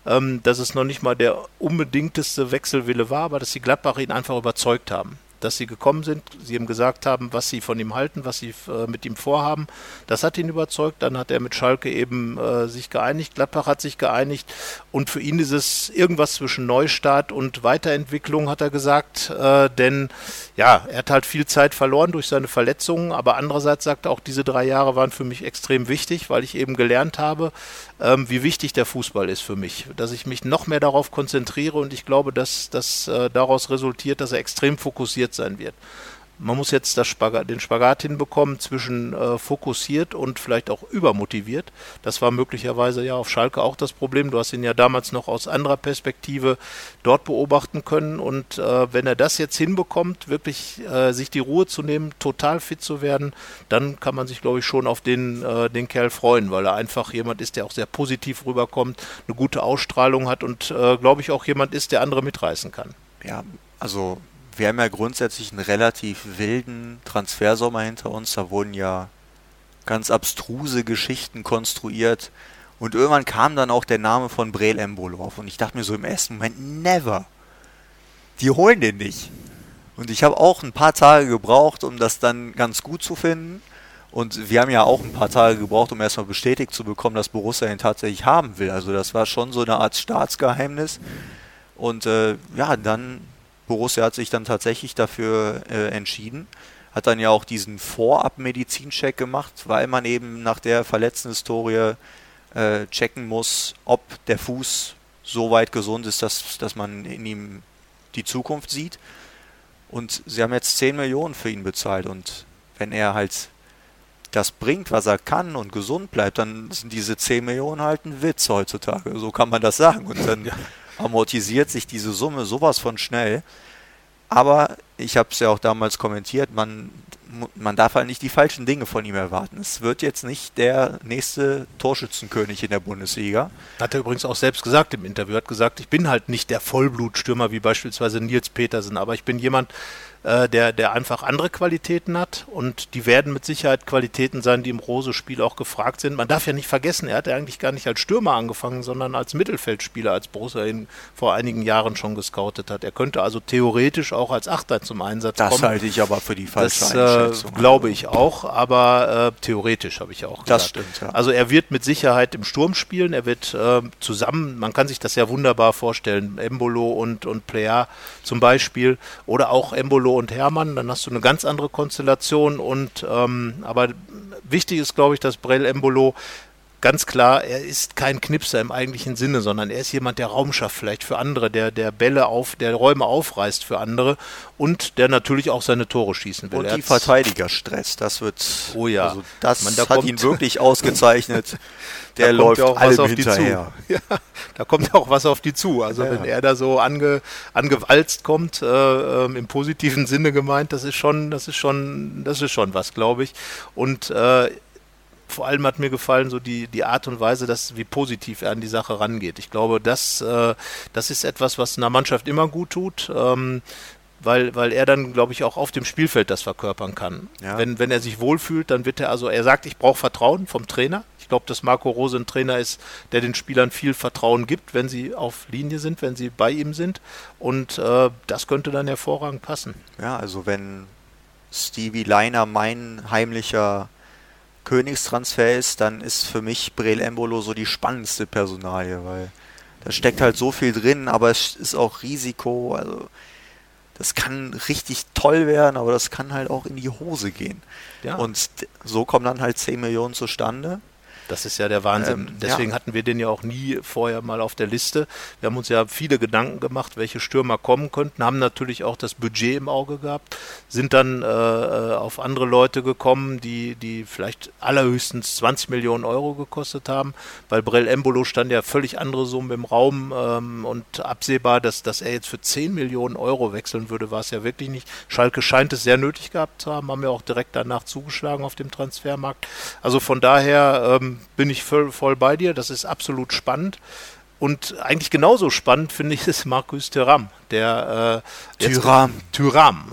Ähm, dass es noch nicht mal der unbedingteste Wechselwille war, aber dass die Gladbach ihn einfach überzeugt haben dass sie gekommen sind. Sie ihm gesagt haben, was sie von ihm halten, was sie äh, mit ihm vorhaben. Das hat ihn überzeugt. Dann hat er mit Schalke eben äh, sich geeinigt. Gladbach hat sich geeinigt. Und für ihn ist es irgendwas zwischen Neustart und Weiterentwicklung, hat er gesagt. Äh, denn ja, er hat halt viel Zeit verloren durch seine Verletzungen. Aber andererseits sagt er auch, diese drei Jahre waren für mich extrem wichtig, weil ich eben gelernt habe, ähm, wie wichtig der Fußball ist für mich. Dass ich mich noch mehr darauf konzentriere und ich glaube, dass das äh, daraus resultiert, dass er extrem fokussiert sein wird. Man muss jetzt Spagat, den Spagat hinbekommen zwischen äh, fokussiert und vielleicht auch übermotiviert. Das war möglicherweise ja auf Schalke auch das Problem. Du hast ihn ja damals noch aus anderer Perspektive dort beobachten können. Und äh, wenn er das jetzt hinbekommt, wirklich äh, sich die Ruhe zu nehmen, total fit zu werden, dann kann man sich, glaube ich, schon auf den, äh, den Kerl freuen, weil er einfach jemand ist, der auch sehr positiv rüberkommt, eine gute Ausstrahlung hat und, äh, glaube ich, auch jemand ist, der andere mitreißen kann. Ja, also wir haben ja grundsätzlich einen relativ wilden Transfersommer hinter uns. Da wurden ja ganz abstruse Geschichten konstruiert. Und irgendwann kam dann auch der Name von Brel Embolo auf. Und ich dachte mir so im ersten Moment, never. Die holen den nicht. Und ich habe auch ein paar Tage gebraucht, um das dann ganz gut zu finden. Und wir haben ja auch ein paar Tage gebraucht, um erstmal bestätigt zu bekommen, dass Borussia ihn tatsächlich haben will. Also das war schon so eine Art Staatsgeheimnis. Und äh, ja, dann Borussia hat sich dann tatsächlich dafür äh, entschieden, hat dann ja auch diesen Vorab-Medizincheck gemacht, weil man eben nach der verletzten Historie äh, checken muss, ob der Fuß so weit gesund ist, dass, dass man in ihm die Zukunft sieht. Und sie haben jetzt 10 Millionen für ihn bezahlt und wenn er halt das bringt, was er kann und gesund bleibt, dann sind diese 10 Millionen halt ein Witz heutzutage. So kann man das sagen. Und dann amortisiert sich diese Summe sowas von schnell. Aber ich habe es ja auch damals kommentiert, man man darf halt nicht die falschen Dinge von ihm erwarten. Es wird jetzt nicht der nächste Torschützenkönig in der Bundesliga. Hat er übrigens auch selbst gesagt im Interview. Hat gesagt, ich bin halt nicht der Vollblutstürmer wie beispielsweise Nils Petersen, aber ich bin jemand, äh, der, der einfach andere Qualitäten hat und die werden mit Sicherheit Qualitäten sein, die im Rose-Spiel auch gefragt sind. Man darf ja nicht vergessen, er hat ja eigentlich gar nicht als Stürmer angefangen, sondern als Mittelfeldspieler, als Borussia ihn vor einigen Jahren schon gescoutet hat. Er könnte also theoretisch auch als Achter zum Einsatz das kommen. Das halte ich aber für die falsche das, Einschätzung. Äh, glaube ich auch, aber äh, theoretisch habe ich ja auch gesagt. Das stimmt, ja. Also er wird mit Sicherheit im Sturm spielen, er wird äh, zusammen, man kann sich das ja wunderbar vorstellen, Embolo und, und Plea zum Beispiel oder auch Embolo und Hermann, dann hast du eine ganz andere Konstellation und ähm, aber wichtig ist, glaube ich, dass Brell Embolo ganz klar, er ist kein Knipser im eigentlichen Sinne, sondern er ist jemand, der Raum schafft vielleicht für andere, der, der Bälle auf, der Räume aufreißt für andere und der natürlich auch seine Tore schießen will. Und Er die Verteidigerstress, das wird, Oh ja. also das Man, da hat ihn wirklich ausgezeichnet. Der da läuft ja auch was auf die zu. Ja, da kommt ja auch was auf die zu. Also Ja. wenn er da so ange, angewalzt kommt, äh, ähm, im positiven Sinne gemeint, das ist schon, das ist schon, das ist schon was, glaube ich. Und äh, vor allem hat mir gefallen so die, die Art und Weise, dass, wie positiv er an die Sache rangeht. Ich glaube, das, äh, das ist etwas, was einer Mannschaft immer gut tut. Ähm, weil, weil er dann, glaube ich, auch auf dem Spielfeld das verkörpern kann. Ja. Wenn, wenn er sich wohlfühlt, dann wird er, also er sagt, ich brauche Vertrauen vom Trainer. Ich glaube, dass Marco Rose ein Trainer ist, der den Spielern viel Vertrauen gibt, wenn sie auf Linie sind, wenn sie bei ihm sind. Und äh, das könnte dann hervorragend passen. Ja, also wenn Stevie Leiner mein heimlicher Königstransfer ist, dann ist für mich Brel Embolo so die spannendste Personalie, weil da steckt halt so viel drin, aber es ist auch Risiko, also das kann richtig toll werden, aber das kann halt auch in die Hose gehen. Ja. Und so kommen dann halt 10 Millionen zustande. Das ist ja der Wahnsinn. Ähm, Deswegen ja. hatten wir den ja auch nie vorher mal auf der Liste. Wir haben uns ja viele Gedanken gemacht, welche Stürmer kommen könnten, haben natürlich auch das Budget im Auge gehabt, sind dann äh, äh, auf andere Leute gekommen, die, die vielleicht allerhöchstens 20 Millionen Euro gekostet haben, weil Brell Embolo stand ja völlig andere Summen im Raum ähm, und absehbar, dass, dass er jetzt für 10 Millionen Euro wechseln würde, war es ja wirklich nicht. Schalke scheint es sehr nötig gehabt zu haben, haben ja auch direkt danach zugeschlagen auf dem Transfermarkt. Also von daher ähm, bin ich voll, voll bei dir, das ist absolut spannend. Und eigentlich genauso spannend finde ich es Markus Thuram, der äh, jetzt- Thuram. Thuram.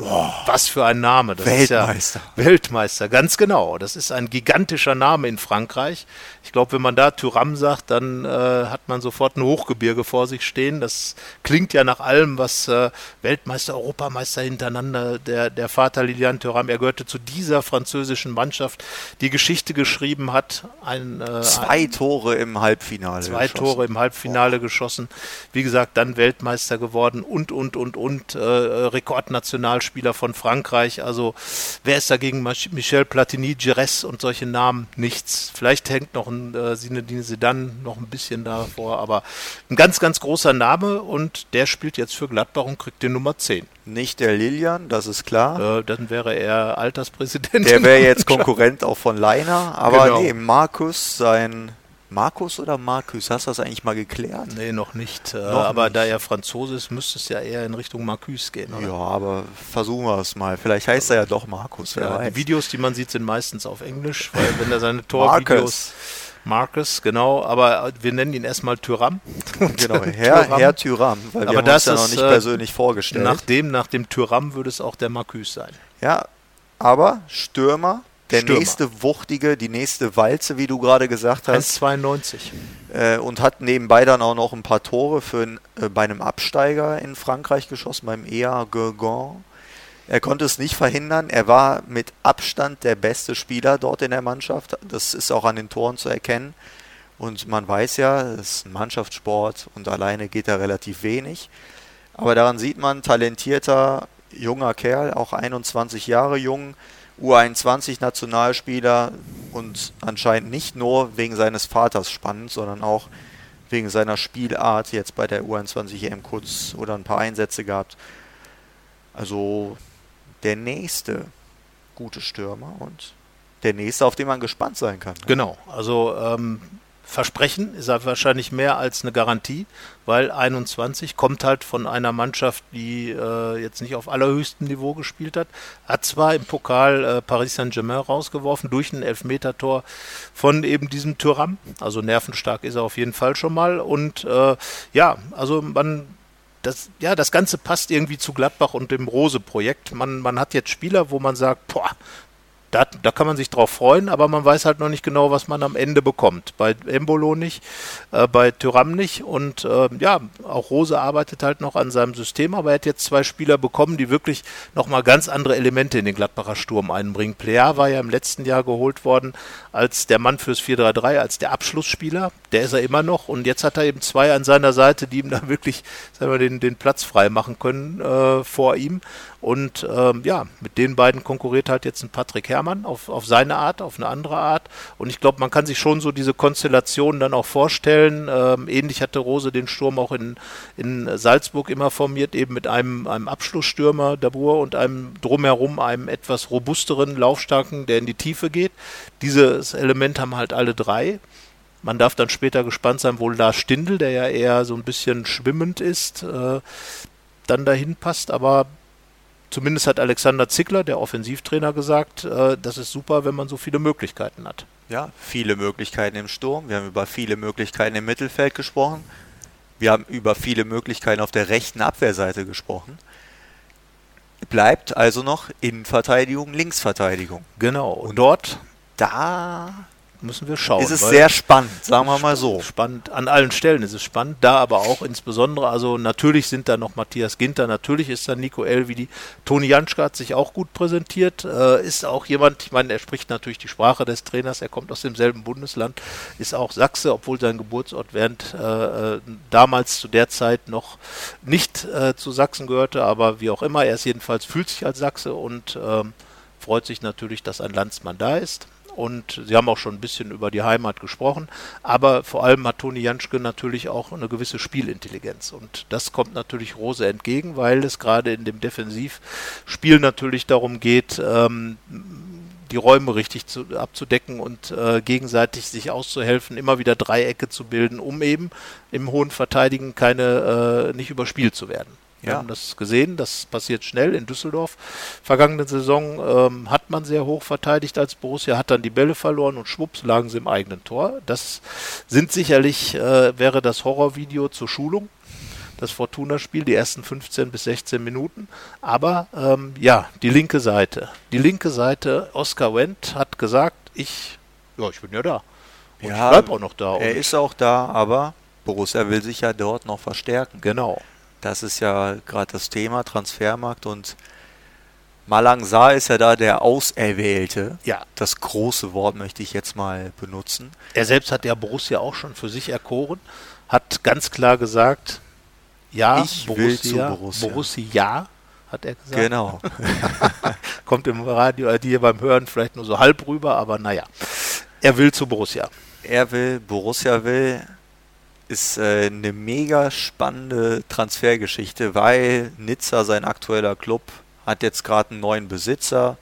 Was für ein Name. Das Weltmeister. Ist ja Weltmeister, ganz genau. Das ist ein gigantischer Name in Frankreich. Ich glaube, wenn man da Thuram sagt, dann äh, hat man sofort ein Hochgebirge vor sich stehen. Das klingt ja nach allem, was äh, Weltmeister, Europameister hintereinander, der, der Vater Lilian Thuram, er gehörte zu dieser französischen Mannschaft, die Geschichte geschrieben hat. Ein, äh, Zwei Tore im Halbfinale. zwei geschossen. Tore im Halbfinale geschossen. Wie gesagt, dann Weltmeister geworden und, und, und, und. Äh, Rekordnationalspieler von Frankreich. Also, wer ist dagegen Mich- Michel Platini, Gires und solche Namen? Nichts. Vielleicht hängt noch ein äh, Zinedine Zidane noch ein bisschen davor, aber ein ganz, ganz großer Name und der spielt jetzt für Gladbach und kriegt die Nummer 10. Nicht der Lilian, das ist klar. Äh, dann wäre er Alterspräsident. Der wäre jetzt. Konkurrent auch von Leiner, aber Genau. nee, Markus, sein Markus oder Markus, hast du das eigentlich mal geklärt? Nee, noch nicht. Äh, Noch aber nicht. da er Franzose ist, müsste es ja eher in Richtung Marcus gehen. Oder? Ja, aber versuchen wir es mal. Vielleicht heißt er ja doch Markus, Ja, die Videos, die man sieht, sind meistens auf Englisch, weil wenn er seine Torvideos. Marcus, genau, aber wir nennen ihn erstmal Tyram. Genau, Herr, Tyram. Herr Tyram, weil wir Aber haben das uns ja noch ist, nicht äh, persönlich vorgestellt. Nach dem, nach dem Tyram würde es auch der Marcus sein. Ja, aber Stürmer, der Stürmer. nächste Wuchtige, die nächste Walze, wie du gerade gesagt hast, 1,92. äh, und hat nebenbei dann auch noch ein paar Tore für ein, äh, bei einem Absteiger in Frankreich geschossen, beim EA Guingamp. Er konnte es nicht verhindern. Er war mit Abstand der beste Spieler dort in der Mannschaft. Das ist auch an den Toren zu erkennen. Und man weiß ja, es ist ein Mannschaftssport und alleine geht da relativ wenig. Aber daran sieht man, talentierter junger Kerl, auch 21 Jahre jung, U21-Nationalspieler und anscheinend nicht nur wegen seines Vaters spannend, sondern auch wegen seiner Spielart jetzt bei der U21 EM kurz oder ein paar Einsätze gehabt. Also der nächste gute Stürmer und der nächste, auf den man gespannt sein kann. ne? Genau, also ähm, Versprechen ist er wahrscheinlich mehr als eine Garantie, weil 21 kommt halt von einer Mannschaft, die äh, jetzt nicht auf allerhöchstem Niveau gespielt hat. Hat zwar im Pokal äh, Paris Saint-Germain rausgeworfen durch ein Elfmetertor von eben diesem Tyram. Also nervenstark ist er auf jeden Fall schon mal. Und äh, ja, also man das, ja, das Ganze passt irgendwie zu Gladbach und dem Rose-Projekt. Man, man hat jetzt Spieler, wo man sagt, boah, da, da, kann man sich drauf freuen, aber man weiß halt noch nicht genau, was man am Ende bekommt. Bei Embolo nicht, äh, bei Tyram nicht und äh, ja, auch Rose arbeitet halt noch an seinem System, aber er hat jetzt zwei Spieler bekommen, die wirklich nochmal ganz andere Elemente in den Gladbacher Sturm einbringen. Plea war ja im letzten Jahr geholt worden als der Mann fürs 4-3-3, als der Abschlussspieler, der ist er immer noch und jetzt hat er eben zwei an seiner Seite, die ihm da wirklich sagen wir, den, den Platz frei machen können äh, vor ihm und ähm, ja, mit den beiden konkurriert halt jetzt ein Patrick Herrmann auf, auf seine Art, auf eine andere Art. Und ich glaube, man kann sich schon so diese Konstellation dann auch vorstellen. Ähm, ähnlich hatte Rose den Sturm auch in, in Salzburg immer formiert, eben mit einem, einem Abschlussstürmer, Dabur, und einem drumherum, einem etwas robusteren, laufstarken, der in die Tiefe geht. Dieses Element haben halt alle drei. Man darf dann später gespannt sein, wo Lars Stindl, der ja eher so ein bisschen schwimmend ist, äh, dann dahin passt. Aber Zumindest hat Alexander Zickler, der Offensivtrainer, gesagt, äh, das ist super, wenn man so viele Möglichkeiten hat. Ja, viele Möglichkeiten im Sturm. Wir haben über viele Möglichkeiten im Mittelfeld gesprochen. Wir haben über viele Möglichkeiten auf der rechten Abwehrseite gesprochen. Bleibt also noch Innenverteidigung, Linksverteidigung. Genau. Und dort, da müssen wir schauen. Ist es sehr spannend, sagen wir mal so. Spannend, an allen Stellen ist es spannend, da aber auch insbesondere, also natürlich sind da noch Matthias Ginter, natürlich ist da Nico Elvidi, Toni Janschka hat sich auch gut präsentiert, äh, ist auch jemand, ich meine, er spricht natürlich die Sprache des Trainers, er kommt aus demselben Bundesland, ist auch Sachse, obwohl sein Geburtsort während äh, äh damals zu der Zeit noch nicht äh, zu Sachsen gehörte, aber wie auch immer, er ist jedenfalls, fühlt sich als Sachse und ähm, freut sich natürlich, dass ein Landsmann da ist und Sie haben auch schon ein bisschen über die Heimat gesprochen, aber vor allem hat Toni Janschke natürlich auch eine gewisse Spielintelligenz und das kommt natürlich Rose entgegen, weil es gerade in dem Defensivspiel natürlich darum geht, ähm, die Räume richtig zu, abzudecken und äh, gegenseitig sich auszuhelfen, immer wieder Dreiecke zu bilden, um eben im hohen Verteidigen keine äh, nicht überspielt zu werden. Wir ja. haben das gesehen, das passiert schnell in Düsseldorf. Vergangene Saison ähm, hat man sehr hoch verteidigt als Borussia, hat dann die Bälle verloren und schwupps lagen sie im eigenen Tor. Das sind sicherlich, äh, wäre das Horrorvideo zur Schulung, das Fortuna-Spiel, die ersten 15 bis 16 Minuten. Aber ähm, ja, die linke Seite. Die linke Seite, Oskar Wendt hat gesagt, ich, ja, ich bin ja da. Und ja, ich bleib auch noch da. Er ist auch da, aber Borussia will sich ja dort noch verstärken. Genau. Das ist ja gerade das Thema, Transfermarkt und Malang Sa ist ja da der Auserwählte. Ja. Das große Wort möchte ich jetzt mal benutzen. Er selbst hat ja Borussia auch schon für sich erkoren, hat ganz klar gesagt, ja, ich Borussia, will zu Borussia. Borussia, ja, hat er gesagt. Genau. Kommt im Radio, äh, dir beim Hören vielleicht nur so halb rüber, aber naja. Er will zu Borussia. Er will, Borussia will, ist äh, eine mega spannende Transfergeschichte, weil Nizza, sein aktueller Club, hat jetzt gerade einen neuen Besitzer.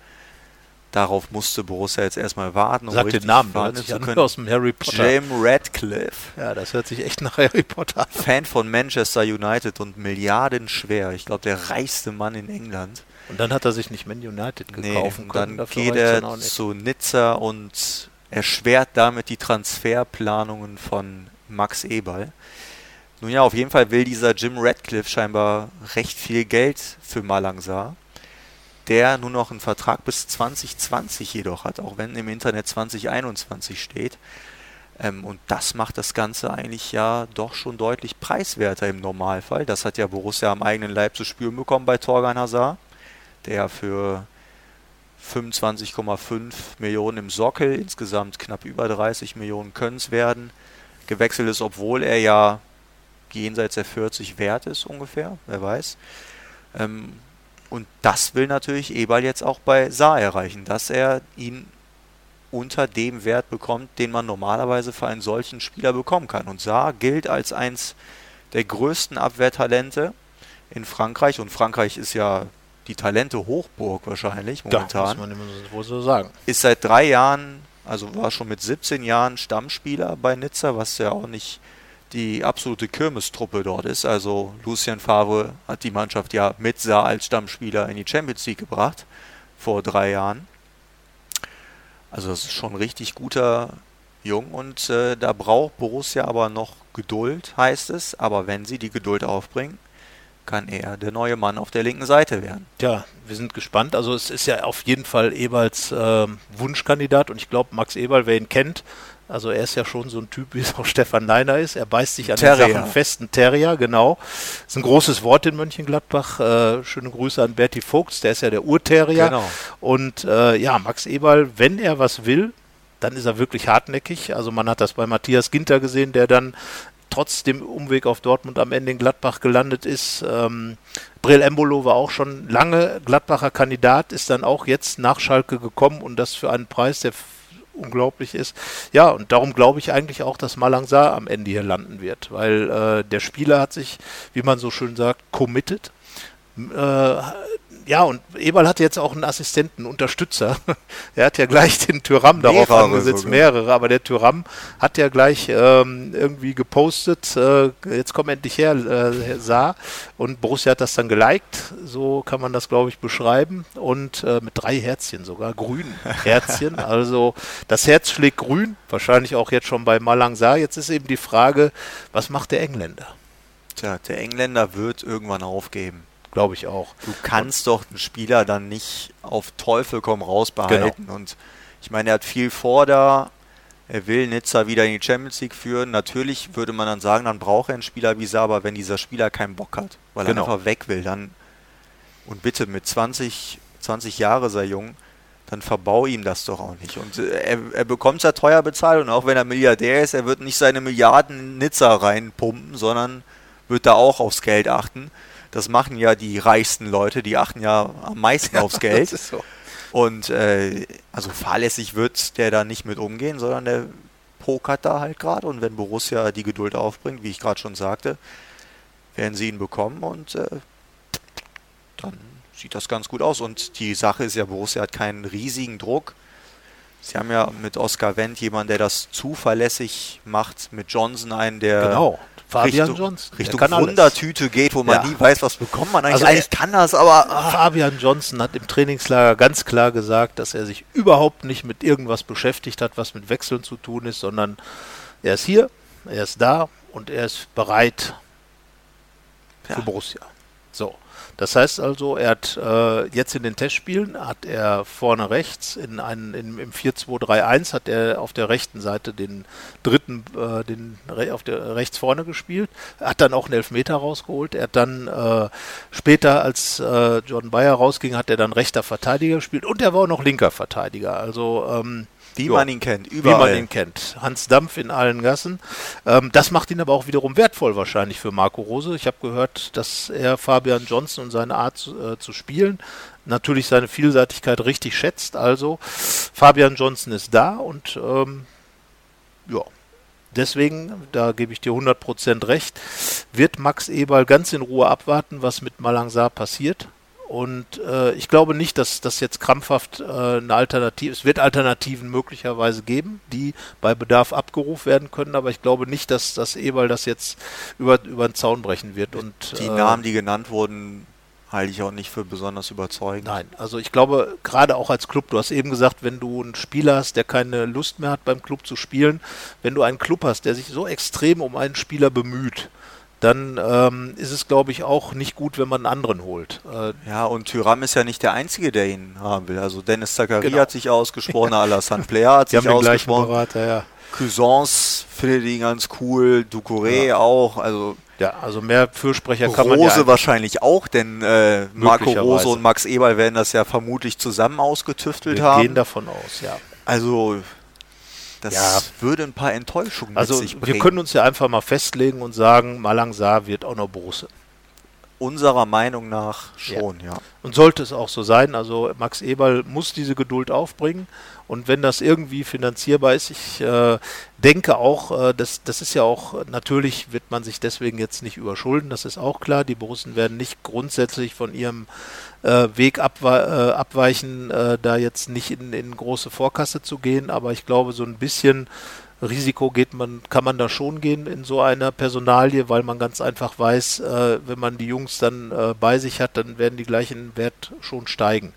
Darauf musste Borussia jetzt erstmal warten, um Sag den Namen, das zu können. aus dem Harry Potter. James Radcliffe. Ja, das hört sich echt nach Harry Potter an. Fan von Manchester United und Milliarden schwer. Ich glaube, der reichste Mann in England. Und dann hat er sich nicht Man United gekauft. Nee, können. Dann geht er zu Nizza und erschwert damit die Transferplanungen von Max Eberl. Nun ja, auf jeden Fall will dieser Jim Radcliffe scheinbar recht viel Geld für Malangsa, der nur noch einen Vertrag bis 2020 jedoch hat, auch wenn im Internet 2021 steht. Ähm, und das macht das Ganze eigentlich ja doch schon deutlich preiswerter im Normalfall. Das hat ja Borussia am eigenen Leib zu spüren bekommen bei Torgan Hazard, der für 25,5 Millionen im Sockel, insgesamt knapp über 30 Millionen können es werden, gewechselt ist, obwohl er ja jenseits der 40 wert ist ungefähr, wer weiß. Ähm, und das will natürlich Eberl jetzt auch bei Saar erreichen, dass er ihn unter dem Wert bekommt, den man normalerweise für einen solchen Spieler bekommen kann. Und Saar gilt als eins der größten Abwehrtalente in Frankreich. Und Frankreich ist ja die Talente Hochburg wahrscheinlich momentan. Da muss man immer so sagen. Ist seit drei Jahren Also war schon mit 17 Jahren Stammspieler bei Nizza, was ja auch nicht die absolute Kirmestruppe dort ist. Also Lucien Favre hat die Mannschaft ja mit Saar als Stammspieler in die Champions League gebracht vor drei Jahren. Also das ist schon ein richtig guter Jung und äh, da braucht Borussia aber noch Geduld, heißt es. Aber wenn sie die Geduld aufbringen, kann er der neue Mann auf der linken Seite werden. Ja, wir sind gespannt. Also es ist ja auf jeden Fall Eberls äh, Wunschkandidat und ich glaube, Max Eberl, wer ihn kennt, also er ist ja schon so ein Typ, wie es auch Stefan Leiner ist. Er beißt sich an Terrier. den Sachen festen Terrier, genau. Das ist ein großes Wort in Mönchengladbach. Äh, schöne Grüße an Berti Vogts, der ist ja der Urterrier. Genau. Und äh, ja, Max Eberl, wenn er was will, dann ist er wirklich hartnäckig. Also man hat das bei Matthias Ginter gesehen, der dann trotz dem Umweg auf Dortmund am Ende in Gladbach gelandet ist. Ähm, Brill Embolo war auch schon lange Gladbacher Kandidat, ist dann auch jetzt nach Schalke gekommen und das für einen Preis, der unglaublich ist. Ja, und darum glaube ich eigentlich auch, dass Malangsa am Ende hier landen wird, weil äh, der Spieler hat sich, wie man so schön sagt, committed. Äh, ja, und Eberl hatte jetzt auch einen Assistenten, einen Unterstützer. er hat ja gleich den Tyram darauf Mehrere angesetzt, sogar. mehrere, aber der Tyram hat ja gleich ähm, irgendwie gepostet, äh, jetzt komm endlich her, äh, sah. Und Borussia hat das dann geliked, so kann man das, glaube ich, beschreiben. Und äh, mit drei Herzchen sogar, grün Herzchen. also das Herz schlägt grün, wahrscheinlich auch jetzt schon bei Malang Sarr. Jetzt ist eben die Frage, was macht der Engländer? Tja, der Engländer wird irgendwann aufgeben. Glaube ich auch. Du kannst doch einen Spieler dann nicht auf Teufel komm raus behalten. Genau. Und ich meine, er hat viel vor da. Er will Nizza wieder in die Champions League führen. Natürlich würde man dann sagen, dann braucht er einen Spieler wie aber wenn dieser Spieler keinen Bock hat, weil Genau. er einfach weg will, dann und bitte mit 20, 20 Jahre sei jung, dann verbau ihm das doch auch nicht. Und äh, er, er bekommt ja teuer bezahlt und auch wenn er Milliardär ist, er wird nicht seine Milliarden in Nizza reinpumpen, sondern wird da auch aufs Geld achten. Das machen ja die reichsten Leute, die achten ja am meisten aufs Geld. So. Und äh, also fahrlässig wird der da nicht mit umgehen, sondern der pokert da halt gerade. Und wenn Borussia die Geduld aufbringt, wie ich gerade schon sagte, werden sie ihn bekommen und äh, dann sieht das ganz gut aus. Und die Sache ist ja, Borussia hat keinen riesigen Druck. Sie haben ja mit Oskar Wendt jemanden, der das zuverlässig macht, mit Johnson einen, der Genau. Fabian Richtung, Johnson. Richtung kann alles. Wundertüte geht, wo man Ja. nie weiß, was bekommt man eigentlich. Also eigentlich kann das, aber ah, Fabian Johnson hat im Trainingslager ganz klar gesagt, dass er sich überhaupt nicht mit irgendwas beschäftigt hat, was mit Wechseln zu tun ist, sondern er ist hier, er ist da und er ist bereit Ja. für Borussia. So. Das heißt also, er hat äh, jetzt in den Testspielen hat er vorne rechts in einen, in, im 4-2-3-1 hat er auf der rechten Seite den dritten, äh, den auf der rechts vorne gespielt, hat dann auch einen Elfmeter rausgeholt. Er hat dann äh, später, als äh, Jordan Bayer rausging, hat er dann rechter Verteidiger gespielt und er war auch noch linker Verteidiger. Also ähm, wie ja, man ihn kennt, wie überall. man ihn kennt. Hans Dampf in allen Gassen. Ähm, das macht ihn aber auch wiederum wertvoll wahrscheinlich für Marco Rose. Ich habe gehört, dass er Fabian Johnson und seine Art zu, äh, zu spielen natürlich seine Vielseitigkeit richtig schätzt. Also Fabian Johnson ist da und ähm, ja, deswegen, da gebe ich dir 100% recht, wird Max Eberl ganz in Ruhe abwarten, was mit Malangsar passiert. Und äh, ich glaube nicht, dass das jetzt krampfhaft äh, eine Alternative, es wird Alternativen möglicherweise geben, die bei Bedarf abgerufen werden können, aber ich glaube nicht, dass das Eberl das jetzt über, über den Zaun brechen wird. Und, Die äh, Namen, die genannt wurden, halte ich auch nicht für besonders überzeugend. Nein, also ich glaube, gerade auch als Club, du hast eben gesagt, wenn du einen Spieler hast, der keine Lust mehr hat, beim Club zu spielen, wenn du einen Club hast, der sich so extrem um einen Spieler bemüht, dann ähm, ist es, glaube ich, auch nicht gut, wenn man einen anderen holt. Äh, Ja, und Tyram ist ja nicht der Einzige, der ihn haben will. Also Dennis Zakaria Genau. hat sich ausgesprochen, Alassane Player hat die sich ausgesprochen. Berater, ja. Cousins findet ihn ganz cool, Ducouré Ja. auch, also Ja, also mehr Fürsprecher kann man Rose ja wahrscheinlich auch, denn äh, Marco. Rose und Max Eberl werden das ja vermutlich zusammen ausgetüftelt wir haben. gehen davon aus, ja. Also das Ja. würde ein paar Enttäuschungen Also mit sich bringen. wir können uns ja einfach mal festlegen und sagen, Malangsar wird auch noch Borussia. Unserer Meinung nach schon, ja. ja. Und sollte es auch so sein. Also Max Eberl muss diese Geduld aufbringen. Und wenn das irgendwie finanzierbar ist, ich äh, denke auch, äh, das, das ist ja auch, natürlich wird man sich deswegen jetzt nicht überschulden, das ist auch klar. Die Borussen werden nicht grundsätzlich von ihrem äh, Weg abwe äh, abweichen, äh, da jetzt nicht in, in große Vorkasse zu gehen, aber ich glaube, so ein bisschen Risiko geht man, kann man da schon gehen in so einer Personalie, weil man ganz einfach weiß, äh, wenn man die Jungs dann äh, bei sich hat, dann werden die gleichen Wert schon steigen.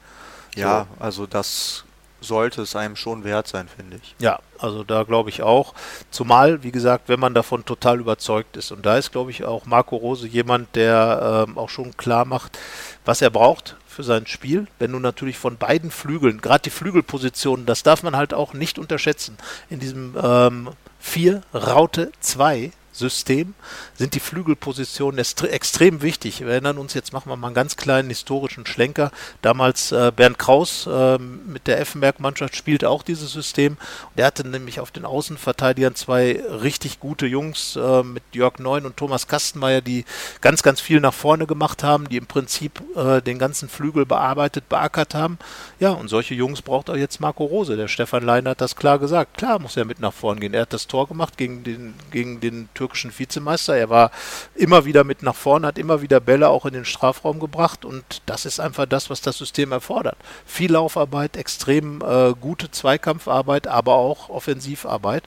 Ja, so. also das sollte es einem schon wert sein, finde ich. Ja, also da glaube ich auch. Zumal, wie gesagt, wenn man davon total überzeugt ist. Und da ist, glaube ich, auch Marco Rose jemand, der ähm, auch schon klar macht, was er braucht für sein Spiel. Wenn du natürlich von beiden Flügeln, gerade die Flügelpositionen, das darf man halt auch nicht unterschätzen, in diesem ähm, 4 Raute 2 System sind die Flügelpositionen extrem wichtig. Wir erinnern uns, jetzt machen wir mal einen ganz kleinen historischen Schlenker. Damals äh, Bernd Kraus äh, mit der Effenberg-Mannschaft spielte auch dieses System. Der hatte nämlich auf den Außenverteidigern zwei richtig gute Jungs äh, mit Jörg Neun und Thomas Kastenmeier, die ganz, ganz viel nach vorne gemacht haben, die im Prinzip äh, den ganzen Flügel bearbeitet, beackert haben. Ja, und solche Jungs braucht auch jetzt Marco Rose. Der Stefan Leiner hat das klar gesagt. Klar muss er mit nach vorne gehen. Er hat das Tor gemacht gegen den, gegen den türkischen Vizemeister. Er war immer wieder mit nach vorne, hat immer wieder Bälle auch in den Strafraum gebracht und das ist einfach das, was das System erfordert. Viel Laufarbeit, extrem äh, gute Zweikampfarbeit, aber auch Offensivarbeit.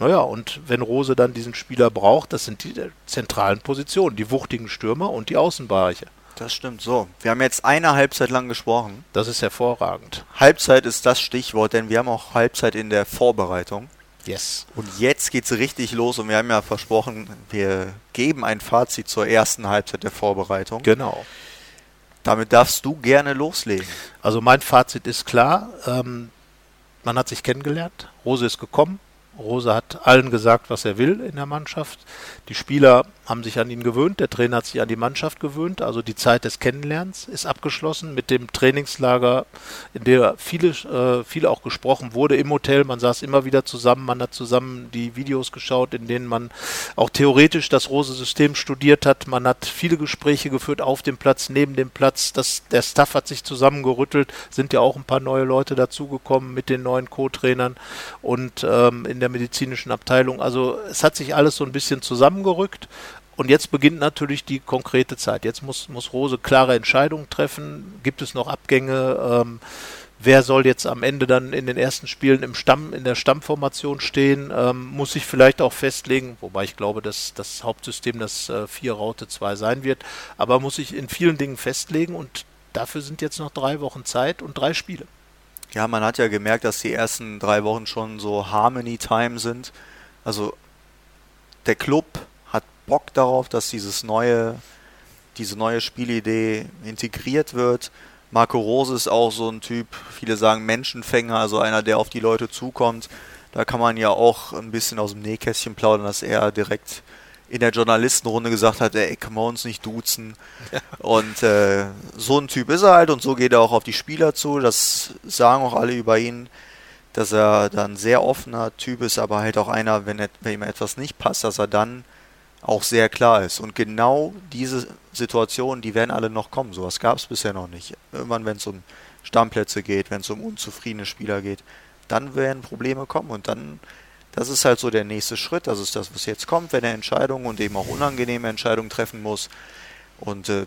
Naja, und wenn Rose dann diesen Spieler braucht, das sind die zentralen Positionen, die wuchtigen Stürmer und die Außenbereiche. Das stimmt so. Wir haben jetzt eine Halbzeit lang gesprochen. Das ist hervorragend. Halbzeit ist das Stichwort, denn wir haben auch Halbzeit in der Vorbereitung. Yes. Und jetzt geht es richtig los und wir haben ja versprochen, wir geben ein Fazit zur ersten Halbzeit der Vorbereitung. Genau. Damit darfst du gerne loslegen. Also mein Fazit ist klar. Ähm, man hat sich kennengelernt. Rose ist gekommen. Rose hat allen gesagt, was er will in der Mannschaft. Die Spieler haben sich an ihn gewöhnt, der Trainer hat sich an die Mannschaft gewöhnt, also die Zeit des Kennenlernens ist abgeschlossen mit dem Trainingslager, in der viele, äh, viel auch gesprochen wurde im Hotel. Man saß immer wieder zusammen, man hat zusammen die Videos geschaut, in denen man auch theoretisch das Rose-System studiert hat. Man hat viele Gespräche geführt auf dem Platz, neben dem Platz. Das, der Staff hat sich zusammengerüttelt, sind ja auch ein paar neue Leute dazugekommen mit den neuen Co-Trainern und ähm, in der medizinischen Abteilung. Also es hat sich alles so ein bisschen zusammengerückt. Und jetzt beginnt natürlich die konkrete Zeit. Jetzt muss, muss Rose klare Entscheidungen treffen. Gibt es noch Abgänge? Ähm, wer soll jetzt am Ende dann in den ersten Spielen im Stamm, in der Stammformation stehen? Ähm, muss sich vielleicht auch festlegen, wobei ich glaube, dass das Hauptsystem das äh, 4 Raute 2 sein wird, aber muss sich in vielen Dingen festlegen und dafür sind jetzt noch drei Wochen Zeit und drei Spiele. Ja, man hat ja gemerkt, dass die ersten drei Wochen schon so Harmony Time sind. Also der Club Bock darauf, dass dieses neue, diese neue Spielidee integriert wird. Marco Rose ist auch so ein Typ, viele sagen Menschenfänger, also einer, der auf die Leute zukommt. Da kann man ja auch ein bisschen aus dem Nähkästchen plaudern, dass er direkt in der Journalistenrunde gesagt hat, ey, kann man uns nicht duzen. Ja. Und äh, so ein Typ ist er halt und so geht er auch auf die Spieler zu. Das sagen auch alle über ihn, dass er dann sehr offener Typ ist, aber halt auch einer, wenn, wenn ihm etwas nicht passt, dass er dann auch sehr klar ist. Und genau diese Situationen, die werden alle noch kommen. Sowas gab es bisher noch nicht. Irgendwann, wenn es um Stammplätze geht, wenn es um unzufriedene Spieler geht, dann werden Probleme kommen. Und dann, das ist halt so der nächste Schritt. Das ist das, was jetzt kommt, wenn er Entscheidungen und eben auch unangenehme Entscheidungen treffen muss. Und äh,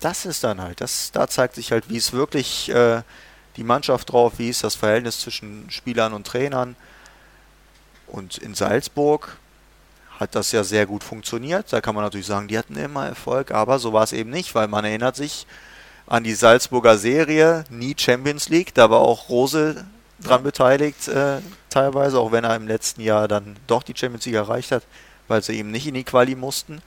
das ist dann halt, das, da zeigt sich halt, wie es wirklich äh, die Mannschaft drauf, wie ist das Verhältnis zwischen Spielern und Trainern. Und in Salzburg, hat das ja sehr gut funktioniert. Da kann man natürlich sagen, die hatten immer Erfolg, aber so war es eben nicht, weil man erinnert sich an die Salzburger Serie, nie Champions League, da war auch Rose dran beteiligt, äh, teilweise, auch wenn er im letzten Jahr dann doch die Champions League erreicht hat, weil sie eben nicht in die Quali mussten.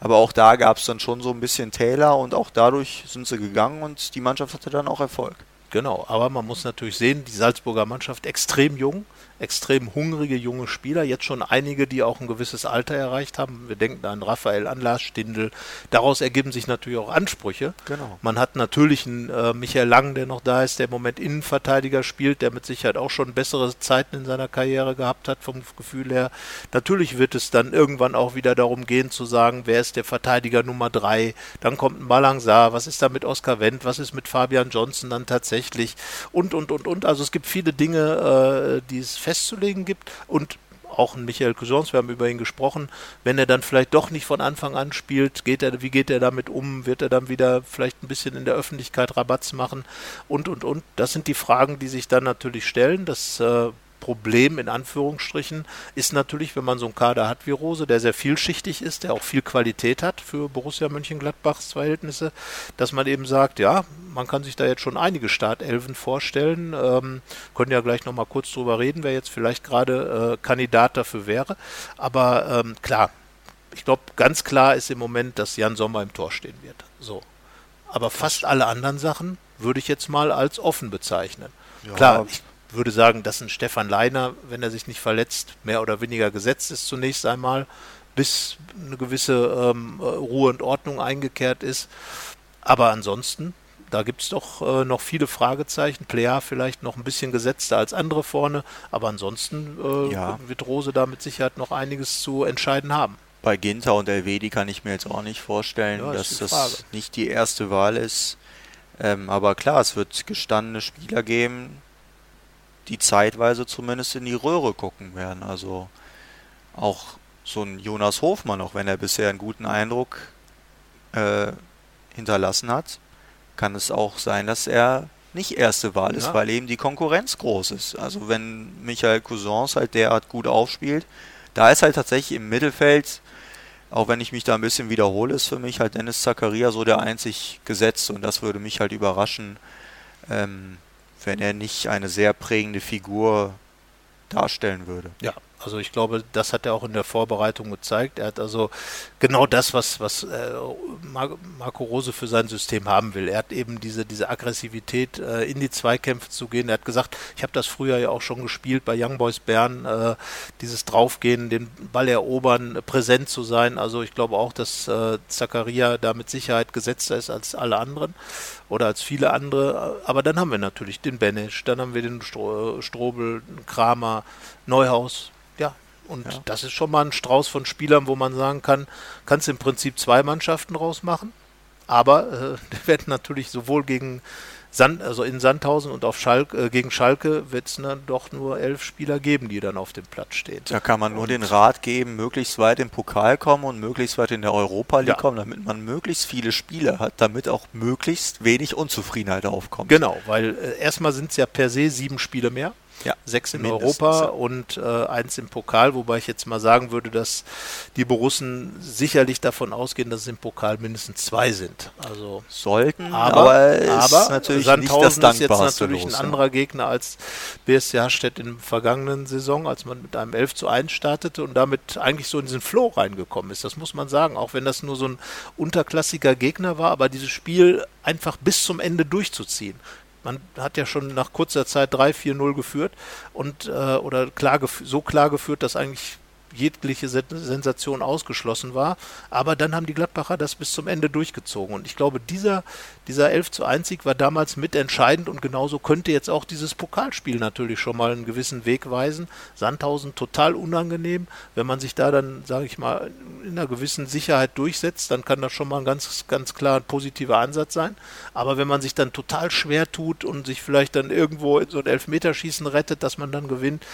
Aber auch da gab es dann schon so ein bisschen Täler und auch dadurch sind sie gegangen und die Mannschaft hatte dann auch Erfolg. Genau, aber man muss natürlich sehen, die Salzburger Mannschaft extrem jung, extrem hungrige junge Spieler, jetzt schon einige, die auch ein gewisses Alter erreicht haben. Wir denken an Raphael, an Lars Stindl. Daraus ergeben sich natürlich auch Ansprüche. Genau. Man hat natürlich einen äh, Michael Lang, der noch da ist, der im Moment Innenverteidiger spielt, der mit Sicherheit auch schon bessere Zeiten in seiner Karriere gehabt hat, vom Gefühl her. Natürlich wird es dann irgendwann auch wieder darum gehen zu sagen, wer ist der Verteidiger Nummer drei. Dann kommt ein Balangsar, was ist da mit Oskar Wendt, was ist mit Fabian Johnson dann tatsächlich und, und, und, und. Also es gibt viele Dinge, äh, die es festzulegen gibt und auch ein Michael Cousins, wir haben über ihn gesprochen, wenn er dann vielleicht doch nicht von Anfang an spielt, geht er, wie geht er damit um? Wird er dann wieder vielleicht ein bisschen in der Öffentlichkeit Rabatz machen? Und, und, und. Das sind die Fragen, die sich dann natürlich stellen. Das äh, Problem in Anführungsstrichen ist natürlich, wenn man so einen Kader hat wie Rose, der sehr vielschichtig ist, der auch viel Qualität hat für Borussia Mönchengladbachs Verhältnisse, dass man eben sagt, ja, man kann sich da jetzt schon einige Startelfen vorstellen. Ähm, können ja gleich nochmal kurz drüber reden, wer jetzt vielleicht gerade äh, Kandidat dafür wäre. Aber ähm, klar, ich glaube, ganz klar ist im Moment, dass Jan Sommer im Tor stehen wird. So. Aber fast alle anderen Sachen würde ich jetzt mal als offen bezeichnen. Ja. Klar, ich würde sagen, dass ein Stefan Leiner, wenn er sich nicht verletzt, mehr oder weniger gesetzt ist zunächst einmal, bis eine gewisse ähm, Ruhe und Ordnung eingekehrt ist. Aber ansonsten, da gibt es doch äh, noch viele Fragezeichen. Plea vielleicht noch ein bisschen gesetzter als andere vorne, aber ansonsten äh, ja. wird Rose da mit Sicherheit noch einiges zu entscheiden haben. Bei Ginter und Elvedi kann ich mir jetzt auch nicht vorstellen, ja, das dass das nicht die erste Wahl ist. Ähm, aber klar, es wird gestandene Spieler geben, die zeitweise zumindest in die Röhre gucken werden. Also auch so ein Jonas Hofmann, auch wenn er bisher einen guten Eindruck äh, hinterlassen hat, kann es auch sein, dass er nicht erste Wahl ist, ja. weil eben die Konkurrenz groß ist. Also wenn Michael Cousins halt derart gut aufspielt, da ist halt tatsächlich im Mittelfeld, auch wenn ich mich da ein bisschen wiederhole, ist für mich halt Dennis Zakaria so der einzig gesetzt und das würde mich halt überraschen, ähm, wenn er nicht eine sehr prägende Figur darstellen würde. Ja, also ich glaube, das hat er auch in der Vorbereitung gezeigt. Er hat also genau das, was, was äh, Marco Rose für sein System haben will. Er hat eben diese, diese Aggressivität, äh, in die Zweikämpfe zu gehen. Er hat gesagt, ich habe das früher ja auch schon gespielt bei Young Boys Bern, äh, dieses Draufgehen, den Ball erobern, präsent zu sein. Also ich glaube auch, dass äh, Zakaria da mit Sicherheit gesetzter ist als alle anderen oder als viele andere. Aber dann haben wir natürlich den Benesch, dann haben wir den Stro Strobel, Kramer, Neuhaus. Und ja. das ist schon mal ein Strauß von Spielern, wo man sagen kann, kannst im Prinzip zwei Mannschaften rausmachen. Aber äh, werden natürlich sowohl gegen Sand, also in Sandhausen und auf Schalke, äh, gegen Schalke wird es dann doch nur elf Spieler geben, die dann auf dem Platz stehen. Da kann man nur und den Rat geben, möglichst weit im Pokal kommen und möglichst weit in der Europa League ja. kommen, damit man möglichst viele Spiele hat, damit auch möglichst wenig Unzufriedenheit aufkommt. Genau, weil äh, erstmal sind es ja per se sieben Spiele mehr. Ja, sechs in Europa und äh, eins im Pokal, wobei ich jetzt mal sagen würde, dass die Borussen sicherlich davon ausgehen, dass es im Pokal mindestens zwei sind. Also sollten, aber, aber, aber natürlich Sandhausen ist jetzt natürlich los, ein anderer Gegner als BSC Hastedt in der vergangenen Saison, als man mit einem 11 zu 1 startete und damit eigentlich so in diesen Flow reingekommen ist. Das muss man sagen, auch wenn das nur so ein unterklassiger Gegner war, aber dieses Spiel einfach bis zum Ende durchzuziehen man hat ja schon nach kurzer Zeit 3-4-0 geführt und äh, oder klar so klar geführt, dass eigentlich jegliche Sensation ausgeschlossen war. Aber dann haben die Gladbacher das bis zum Ende durchgezogen. Und ich glaube, dieser, dieser 11 zu 1 Sieg war damals mitentscheidend und genauso könnte jetzt auch dieses Pokalspiel natürlich schon mal einen gewissen Weg weisen. Sandhausen total unangenehm. Wenn man sich da dann, sage ich mal, in einer gewissen Sicherheit durchsetzt, dann kann das schon mal ein ganz, ganz klar positiver Ansatz sein. Aber wenn man sich dann total schwer tut und sich vielleicht dann irgendwo in so ein Elfmeterschießen rettet, dass man dann gewinnt,